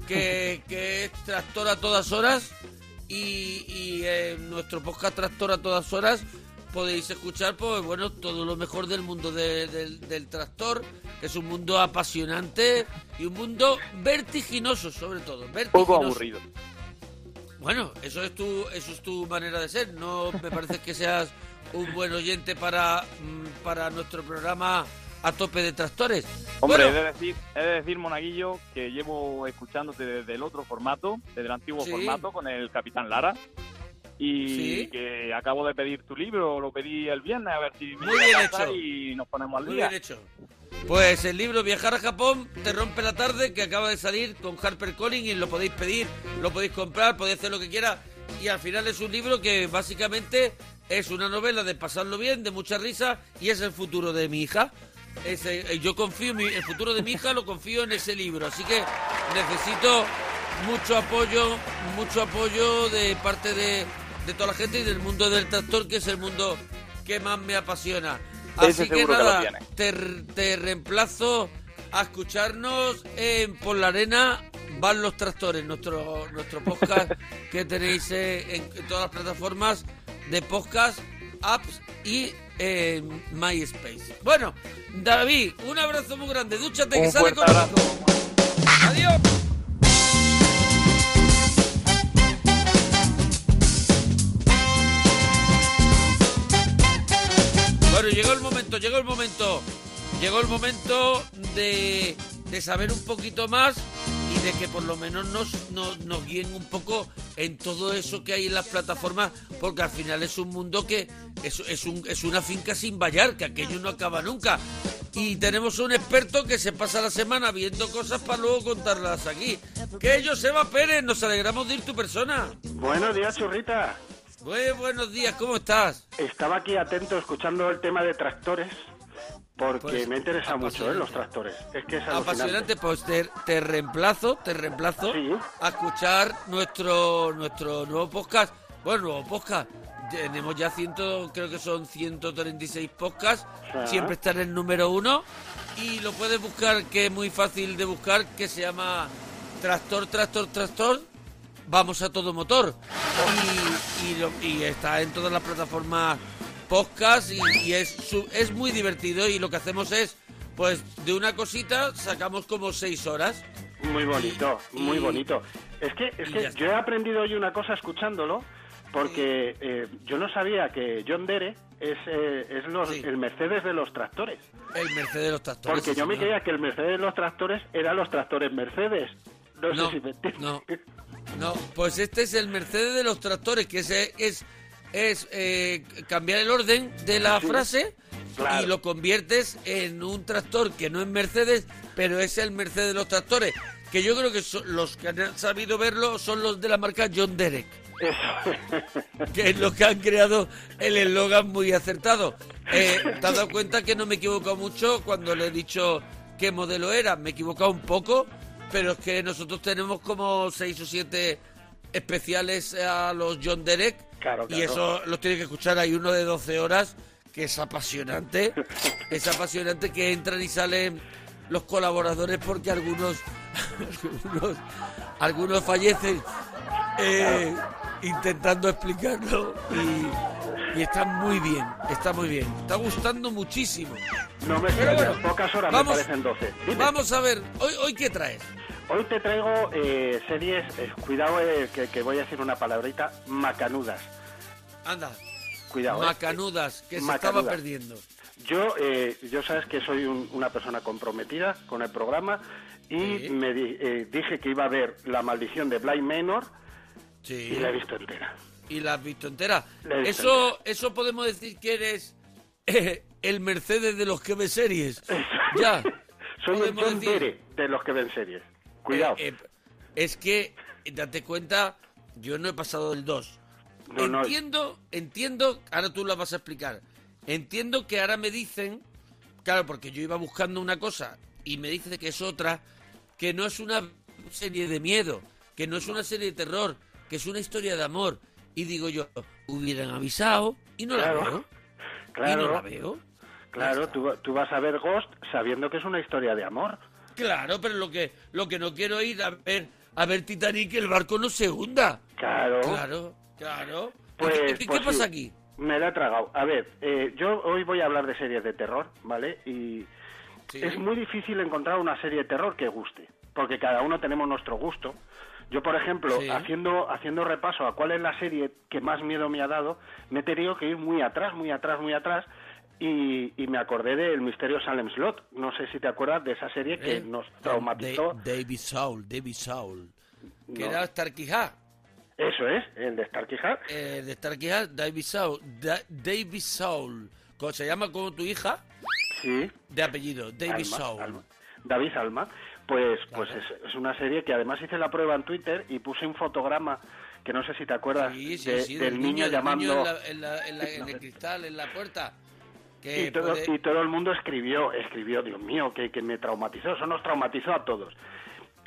que, que es Tractor a todas horas y, y eh, nuestro podcast Tractor a todas horas podéis escuchar pues bueno todo lo mejor del mundo de- del, del tractor que es un mundo apasionante y un mundo vertiginoso sobre todo vertiginoso. poco aburrido. Bueno, eso es tu, eso es tu manera de ser. No me parece que seas un buen oyente para, mm, para nuestro programa a tope de tractores. Hombre, Bueno, he, de decir, he de decir, Monaguillo, que llevo escuchándote desde el otro formato, desde el antiguo Sí. formato con el Capitán Lara. Y Sí. que acabo de pedir tu libro, lo pedí el viernes, a ver si me Muy bien hecho. y nos ponemos al muy día. bien hecho. Pues el libro Viajar a Japón te rompe la tarde que acaba de salir con Harper Collins y lo podéis pedir, lo podéis comprar, podéis hacer lo que quiera y al final es un libro que básicamente es una novela de pasarlo bien, de mucha risa y es el futuro de mi hija. Ese- eh, yo confío en mi- el futuro de mi hija lo confío en ese libro, así que necesito mucho apoyo, mucho apoyo de parte de, de toda la gente y del mundo del tractor, que es el mundo que más me apasiona. Así que que nada, tiene. te, te reemplazo a escucharnos en Por la Arena van los tractores, nuestro nuestro podcast que tenéis eh, en, en todas las plataformas de podcast, apps y en MySpace. Bueno, David, un abrazo muy grande, dúchate que sale con. Adiós. Llegó el momento. Llegó el momento de, de saber un poquito más y de que por lo menos nos, nos, nos guíen un poco en todo eso que hay en las plataformas, porque al final es un mundo que es, es, un, es una finca sin vallar, que aquello no acaba nunca. Y tenemos un experto que se pasa la semana viendo cosas para luego contarlas aquí. Que Joseba Pérez, nos alegramos de ir tu persona. Buenos días, churrita. Muy buenos días, ¿cómo estás? Estaba aquí atento escuchando el tema de tractores porque Pues, me interesa mucho, ¿eh? Los tractores. Es que es. Apasionante, pues te, te reemplazo, te reemplazo Sí. a escuchar nuestro nuestro nuevo podcast. Bueno, nuevo podcast. Tenemos ya ciento, creo que son 136 podcasts. Ah. Siempre está en el número uno. Y lo puedes buscar, que es muy fácil de buscar, que se llama Tractor, Tractor, Tractor. Vamos a todo motor. Y, y, lo- y está en todas las plataformas podcast y, y es, su- es muy divertido y lo que hacemos es, pues de una cosita sacamos como seis horas. Muy bonito, Y- muy bonito. Es que, es que yo he aprendido hoy una cosa escuchándolo porque eh, yo no sabía que John Dere es, eh, es los- Sí. el Mercedes de los tractores. El Mercedes de los tractores. Porque sí, yo me creía que el Mercedes de los tractores eran los tractores Mercedes. No, No, sé si me entiendes. no. No, pues este es el Mercedes de los tractores, que es, es, es eh, cambiar el orden de la frase claro. y lo conviertes en un tractor que no es Mercedes, pero es el Mercedes de los tractores. Que yo creo que son- los que han sabido verlo son los de la marca John Derek, Eso. que es los que han creado el eslogan muy acertado. Eh, ¿Te has dado cuenta que no me he equivocado mucho cuando le he dicho qué modelo era? Me he equivocado un poco, pero es que nosotros tenemos como seis o siete especiales a los John Derek Claro, y claro. eso los tiene que escuchar. Hay uno de 12 horas que es apasionante, es apasionante que entran y salen los colaboradores porque algunos algunos, algunos fallecen eh, intentando explicarlo y, y está muy bien, está muy bien, está gustando muchísimo. No me Pero extrañas, bueno, pocas horas vamos- me parecen 12. Dime. Vamos a ver, hoy, hoy qué traes. Hoy te traigo eh, series, eh, cuidado eh, que, que voy a decir una palabrita, macanudas. Anda, Cuidado. eh. macanudas, que se estaba perdiendo. Yo, eh, yo sabes que soy un- una persona comprometida con el programa y Sí. me di- dije que iba a ver La maldición de Blind Manor Sí. y la he visto entera. y la has visto entera. Visto Eso, eso podemos decir que eres el Mercedes de los que ve series. Ya. Soy el John decir. Dere de los que ven series. Cuidado. Eh, eh, es que, date cuenta, yo no he pasado del 2. No, no. entiendo, entiendo, ahora tú la vas a explicar. Entiendo que ahora me dicen, claro, porque yo iba buscando una cosa y me dice que es otra, que no es una serie de miedo, que no es una serie de terror, que es una historia de amor. Y digo yo, hubieran avisado y no Claro, la veo. Y claro, no la veo. claro. Tú, tú vas a ver Ghost sabiendo que es una historia de amor. Claro, pero lo que lo que no quiero ir a ver a ver Titanic el barco no se hunda. Claro. Claro, claro. Pues, ¿Y qué, qué pues pasa aquí? Me la he tragado. A ver, eh, yo hoy voy a hablar de series de terror, ¿vale? Y Sí. es muy difícil encontrar una serie de terror que guste, porque cada uno tenemos nuestro gusto. Yo, por ejemplo, Sí. haciendo haciendo repaso a cuál es la serie que más miedo me ha dado, me he tenido que ir muy atrás, muy atrás, muy atrás, y, y me acordé del misterio Salem Slot. No sé si te acuerdas de esa serie que ¿Eh? nos traumatizó. Da- David Saul, David Saul. Que No. era Starkey Hart. Eso es, el de Starkey Hart. Eh, de Starkey Hart, David Saul. Da- David Saul. ¿Cómo se llama como tu hija? Sí, De apellido, David Alma, Saul. Alma. David Alma. Pues, pues es, es una serie que además hice la prueba en Twitter y puse un fotograma que no sé si te acuerdas Sí, sí, de- sí, del, niño, del llamando en, la- en la- en la- en el cristal, en la puerta. Y todo, puede- y todo el mundo escribió, escribió, Dios mío, que, que me traumatizó, eso nos traumatizó a todos.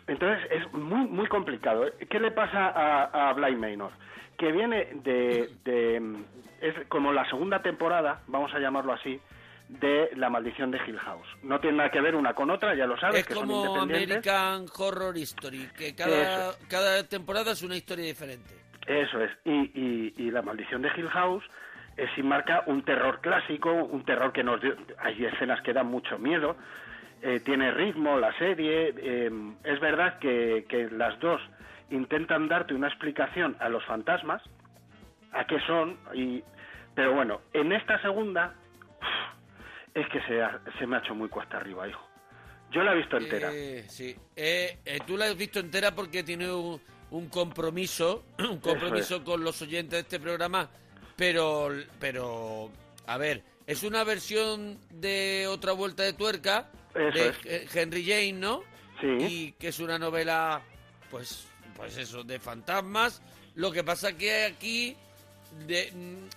Entonces es muy muy complicado. ¿Qué le pasa a, a Blind Manor? Que viene de, de- es como la segunda temporada, vamos a llamarlo así, de La maldición de Hill House. No tiene nada que ver una con otra, ya lo sabes, Es que son como independientes. American Horror Story, que cada, cada temporada es una historia diferente. Eso es. Y, y, y La maldición de Hill House es sí marca un terror clásico, un terror que nos dio... Hay escenas que dan mucho miedo, eh, tiene ritmo la serie. eh, es verdad que, que las dos intentan darte una explicación a los fantasmas, a qué son, y pero bueno, en esta segunda es que se, ha- se me ha hecho muy cuesta arriba, hijo. Yo la he visto entera. Eh, sí. Eh, eh, tú la has visto entera porque tiene un, un compromiso, un compromiso con los oyentes de este programa, pero, pero, a ver, es una versión de otra vuelta de tuerca Eso de es. Henry James, ¿no? Sí. Y que es una novela, pues, pues eso, de fantasmas. Lo que pasa que aquí de,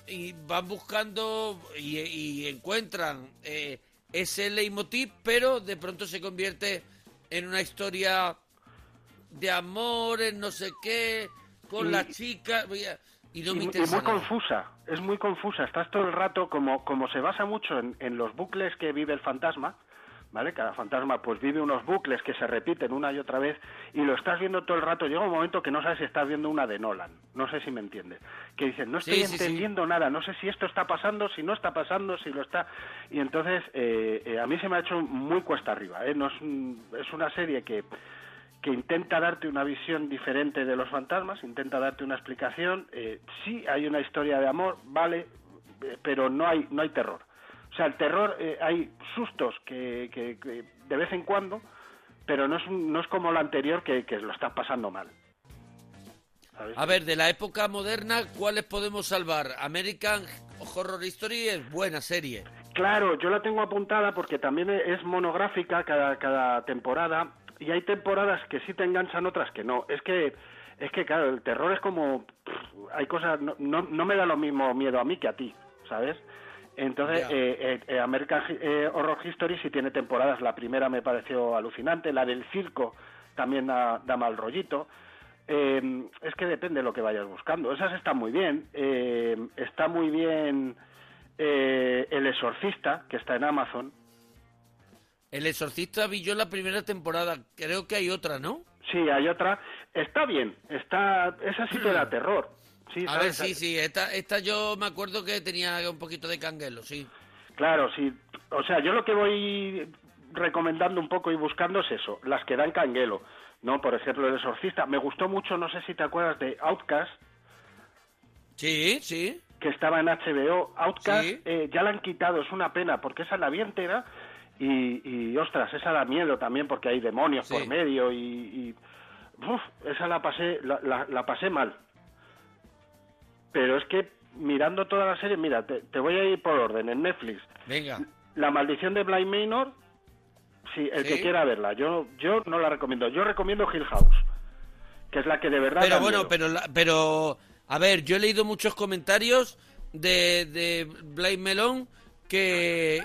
y van buscando y, y encuentran eh, ese leitmotiv, pero de pronto se convierte en una historia de amor, en no sé qué, con Y- la chica. Y muy confusa, es muy confusa. Estás todo el rato, como, como se basa mucho en, en los bucles que vive el fantasma, ¿vale? Cada fantasma pues vive unos bucles que se repiten una y otra vez y lo estás viendo todo el rato. Llega un momento que no sabes si estás viendo una de Nolan, no sé si me entiendes. Que dices, no estoy Sí, sí, sí. entendiendo nada, no sé si esto está pasando, si no está pasando, si lo está... Y entonces eh, eh, a mí se me ha hecho muy cuesta arriba, ¿eh? No es, un- es una serie que que intenta darte una visión diferente de los fantasmas, intenta darte una explicación. eh, sí hay una historia de amor, vale, eh, pero no hay no hay terror. O sea, el terror eh, hay sustos que, que- que de vez en cuando, pero no es un- no es como la anterior que, que lo estás pasando mal. ¿sabes? A ver, de la época moderna, ¿cuáles podemos salvar? American Horror Story es buena serie. Claro, yo la tengo apuntada porque también es monográfica cada, cada temporada y hay temporadas que sí te enganchan, otras que no. Es que, es que claro, el terror es como... pff, Hay cosas... No, no, no me da lo mismo miedo a mí que a ti, ¿sabes? Entonces, Ya. eh, eh, American eh, Horror History sí tiene temporadas. La primera me pareció alucinante, la del circo también da, da mal rollito. Eh, es que depende de lo que vayas buscando. Esas están muy bien. Eh, está muy bien eh, El Exorcista, que está en Amazon. El Exorcista vi yo la primera temporada. Creo que hay otra, ¿no? Sí, hay otra. Está bien. Está, esa sí te da terror. Sí, A ver, sí, sí. Esta, esta yo me acuerdo que tenía un poquito de canguelo, sí. Claro, sí. O sea, yo lo que voy recomendando un poco y buscando es eso, las que dan canguelo. ¿no? Por ejemplo, El Exorcista. Me gustó mucho, no sé si te acuerdas de Outcast, Sí, sí. que estaba en HBO. Outcast Sí. eh, ya la han quitado, es una pena, porque esa la vi entera y, y, ostras, esa da miedo también porque hay demonios Sí. por medio y... y- uf, esa la pasé, la, la- la pasé mal. Pero es que mirando toda la serie, mira, te, te voy a ir por orden. En Netflix, Venga. La maldición de Blind Manor, sí, el Sí. que quiera verla. Yo, yo no la recomiendo. Yo recomiendo Hill House, que es la que de verdad. Pero bueno, miedo. pero, la- pero a ver, yo he leído muchos comentarios de, de Blake Melon que,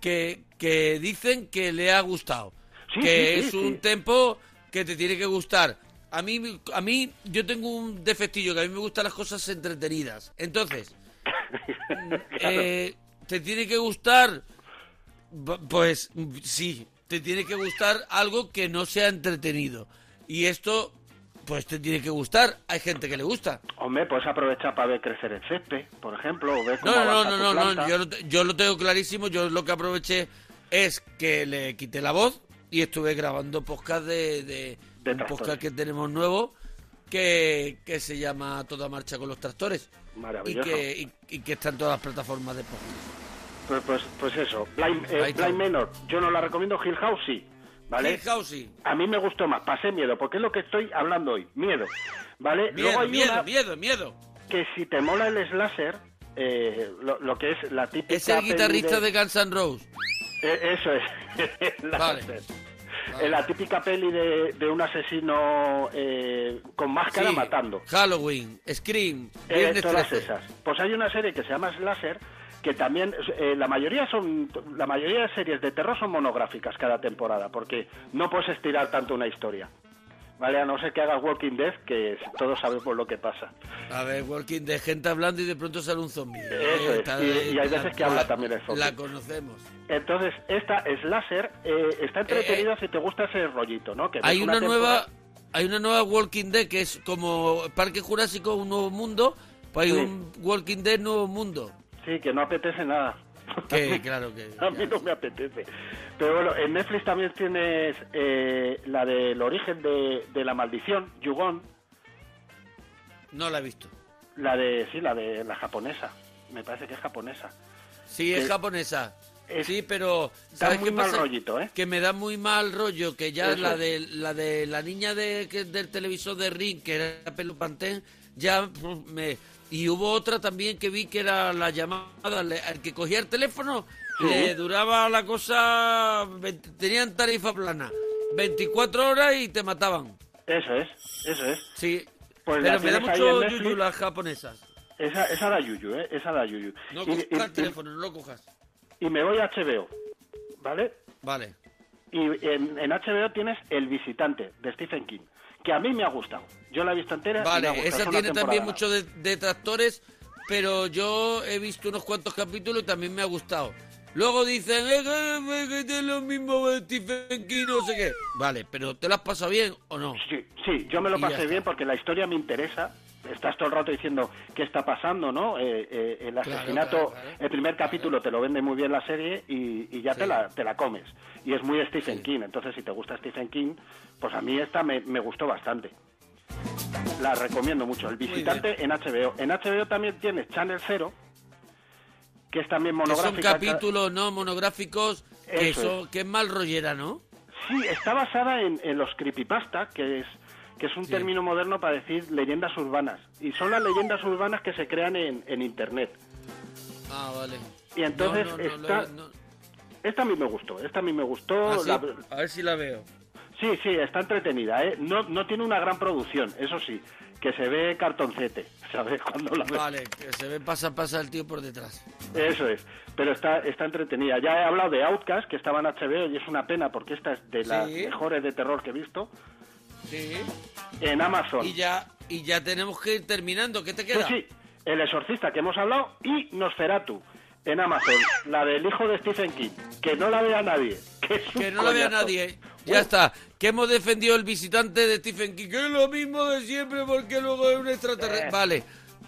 que, que dicen que le ha gustado. Sí, que sí, sí, es un tempo que te tiene que gustar. A mí, a mí, yo tengo un defectillo, que a mí me gustan las cosas entretenidas. Entonces, eh, ¿te tiene que gustar? Pues sí, te tiene que gustar algo que no sea entretenido. Y esto, pues te tiene que gustar. Hay gente que le gusta. Hombre, puedes aprovechar para ver crecer el césped, por ejemplo, o ver cómo No, no, no, no, no. Yo, lo yo lo tengo clarísimo. Yo lo que aproveché es que le quité la voz y estuve grabando podcast de, de, De un podcast que tenemos nuevo que, que se llama Toda Marcha con los Tractores. Y Maravilloso. que, y, y que está en todas las plataformas de podcast. Pues, pues, pues eso, Blind, eh. Blind Manor, yo no la recomiendo. Hill House sí, ¿vale? Hill. A mí me gustó más, pasé miedo, porque es lo que estoy hablando hoy, miedo, ¿vale? Miedo, Luego hay miedo, una miedo, miedo. que si te mola el slasher, eh, lo, lo que es la típica... Es el guitarrista de Guns N' Roses. Eh, eso es. La- Vale. Eh, La típica peli de, de un asesino eh, con máscara Sí, matando. Halloween, Scream, Eh, todas 13. esas. Pues hay una serie que se llama Slasher que también eh, la mayoría son la mayoría de series de terror son monográficas cada temporada porque no puedes estirar tanto una historia. Vale, a no ser que hagas Walking Dead, que todos sabemos lo que pasa. A ver, Walking de gente hablando y de pronto sale un zombie. Eso es, y- y hay veces que habla también el zombie. La conocemos. Entonces, esta Slasher eh, está entretenida si te gusta ese rollito, ¿no? Que Hay una, nueva hay una nueva Walking Dead que es como Parque Jurásico, un nuevo mundo. Pues hay Sí. un Walking Dead nuevo mundo. Sí, que no apetece nada. Que claro que. A mí no me apetece. Pero bueno, en Netflix también tienes eh, la del origen de, de la maldición, Yugon, No la he visto. la de, sí, la de la japonesa. Me parece que es japonesa. Sí, es Que- japonesa. es- sí, pero Da ¿sabes muy qué mal pasa? rollito, ¿eh? Que me da muy mal rollo que ya Eso la de la de la niña de que- del televisor de Ring que era Pelo Pantén ya me y hubo otra también que vi que era la llamada le- al que cogía el teléfono Sí. le duraba la cosa 20 tenían tarifa plana 24 horas y te mataban Eso es, eso es. sí Pues pero me da mucho yuyu las japoesas Esa, esa da yuyu, ¿eh? Esa da yuyu. no cojas el teléfono no lo cojas y, y me voy a HBO, ¿vale? vale Y en, en HBO tienes El Visitante, de Stephen King, que a mí me ha gustado. Yo la he visto entera y me ha Vale. Es esa tiene también temporada. mucho de detractores, pero yo he visto unos cuantos capítulos y también me ha gustado. Luego dicen, eh, que, es lo mismo Stephen King, no sé qué. Vale, pero ¿te lo has pasado bien o no? Sí, sí, yo me lo pasé bien porque la historia me interesa. Estás todo el rato diciendo qué está pasando, ¿no? Eh, eh, el asesinato, claro, claro. el primer capítulo te lo vende muy bien la serie y, y ya Sí. te, la, te la comes. Y es muy Stephen Sí. King, entonces si te gusta Stephen King, pues a mí esta me, me gustó bastante. La recomiendo mucho. El visitante en HBO. En HBO también tienes Channel Zero, que es también Que son monográfica. capítulos, ¿no? Monográficos, que, Eso son, que es mal rollera, ¿no? Sí, está basada en, en los creepypasta, que es que es un Sí. término moderno para decir leyendas urbanas. Y son las leyendas urbanas que se crean en, en Internet. Ah, vale. Y entonces No, no. Esta a mí me gustó, esta a mí me gustó. Ah, sí, la- A ver si la veo. Sí, sí, está entretenida, ¿eh? No, no tiene una gran producción, eso sí, que se ve cartoncete, ¿sabes? Cuando la ves. Vale, que se ve pasa, pasa el tío por detrás. Eso es, pero está, está entretenida. Ya he hablado de Outcast, que estaba en HBO, y es una pena porque esta es de las Sí. mejores de terror que he visto. Sí. En Amazon. Y ya, y ya tenemos que ir terminando. ¿Qué te Sí, queda? sí, El Exorcista que hemos hablado y Nosferatu en Amazon, la del hijo de Stephen King, que no la vea nadie. Que, es un Que no la vea nadie. Ya está. Que hemos defendido el visitante de Stephen King. Que es lo mismo de siempre porque luego es un extraterrestre. Eh. Vale.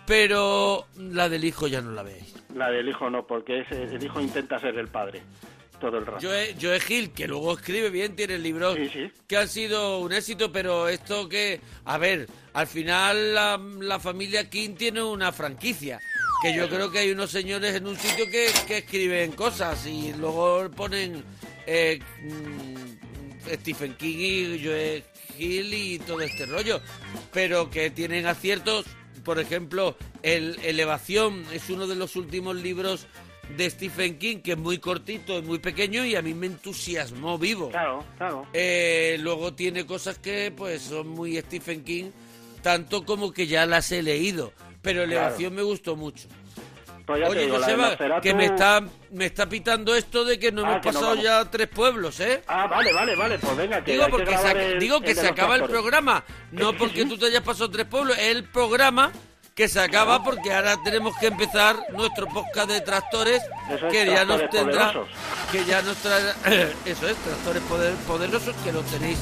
Pero la del hijo ya no la veis. La del hijo no, porque es- el hijo intenta ser el padre todo el rato. Joe, Joe Hill, que luego escribe bien, tiene libros Sí, sí. que han sido un éxito, pero esto que, a ver, al final la, la familia King tiene una franquicia, que yo creo que hay unos señores en un sitio que, que escriben cosas y luego ponen eh, mm, Stephen King y Joe Hill y todo este rollo, pero que tienen aciertos, por ejemplo, el Elevación es uno de los últimos libros de Stephen King, que es muy cortito, es muy pequeño y a mí me entusiasmó vivo. Claro, claro. Eh, luego tiene cosas que pues son muy Stephen King, tanto como que ya las he leído. Pero Elevación me gustó mucho. Pues Oye, digo, Joseba, que me está, me está pitando esto de que no Ah, hemos pasado ya tres pueblos, ¿eh? Ah, vale, vale, vale, pues venga, que Digo, hay que porque se, el- digo que se acaba el programa, no porque tú te hayas pasado tres pueblos, es el programa que se acaba porque ahora tenemos que empezar nuestro podcast de tractores Eso es, que ya nos tractores tendrá que ya nos traerá eso es tractores poder- poderosos que lo tenéis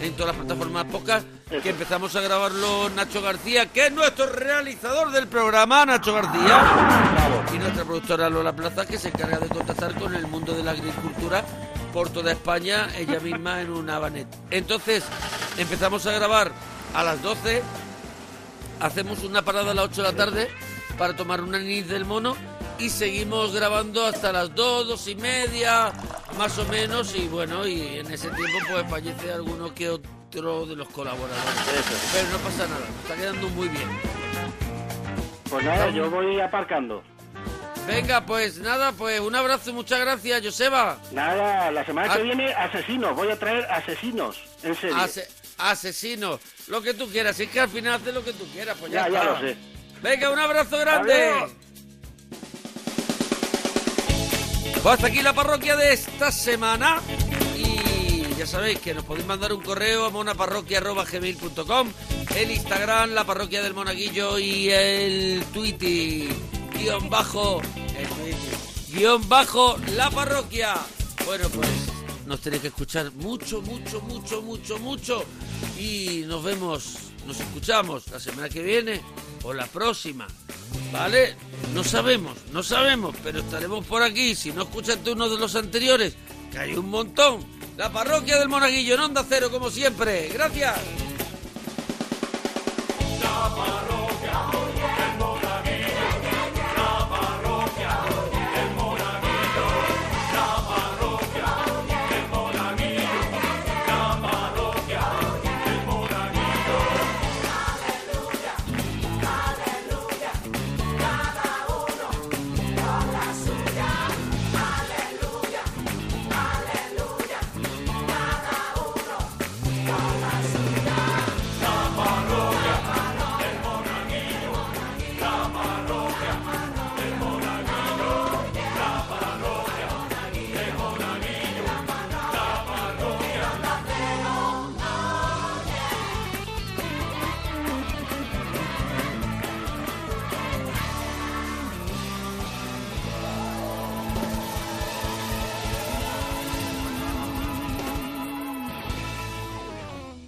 en todas las plataformas podcast que empezamos a grabarlo Nacho García que es nuestro realizador del programa Nacho García. Y nuestra productora Lola Plaza que se encarga de contactar con el mundo de la agricultura por toda España ella misma en una vanet entonces empezamos a grabar a las 12 hacemos una parada a las 8 de la tarde para tomar un anís del mono y seguimos grabando hasta las 2, 2 y media, más o menos, y bueno, y en ese tiempo pues fallece alguno que otro de los colaboradores. Pero no pasa nada, nos está quedando muy bien. Pues nada, yo voy aparcando. Venga, pues nada, pues un abrazo y muchas gracias, Joseba. Nada, la semana Ah. que viene asesinos, voy a traer asesinos, en serio. Ase- asesino, lo que tú quieras, si es que al final haces lo que tú quieras, pues ya, Ya, lo sé. Venga, un abrazo grande. Adiós. Pues hasta aquí la parroquia de esta semana. Y ya sabéis que nos podéis mandar un correo a monaparroquia.gmail.com El Instagram, la parroquia del monaguillo y el Twitter, guion bajo, el Twitter, guion bajo, la parroquia. Bueno, pues nos tenéis que escuchar mucho, mucho, mucho, mucho, mucho. Y nos vemos, nos escuchamos la semana que viene o la próxima. ¿Vale? No sabemos, no sabemos, pero estaremos por aquí. Si no escuchaste uno de los anteriores, que hay un montón. La parroquia del Monaguillo en Onda Cero, como siempre. Gracias. La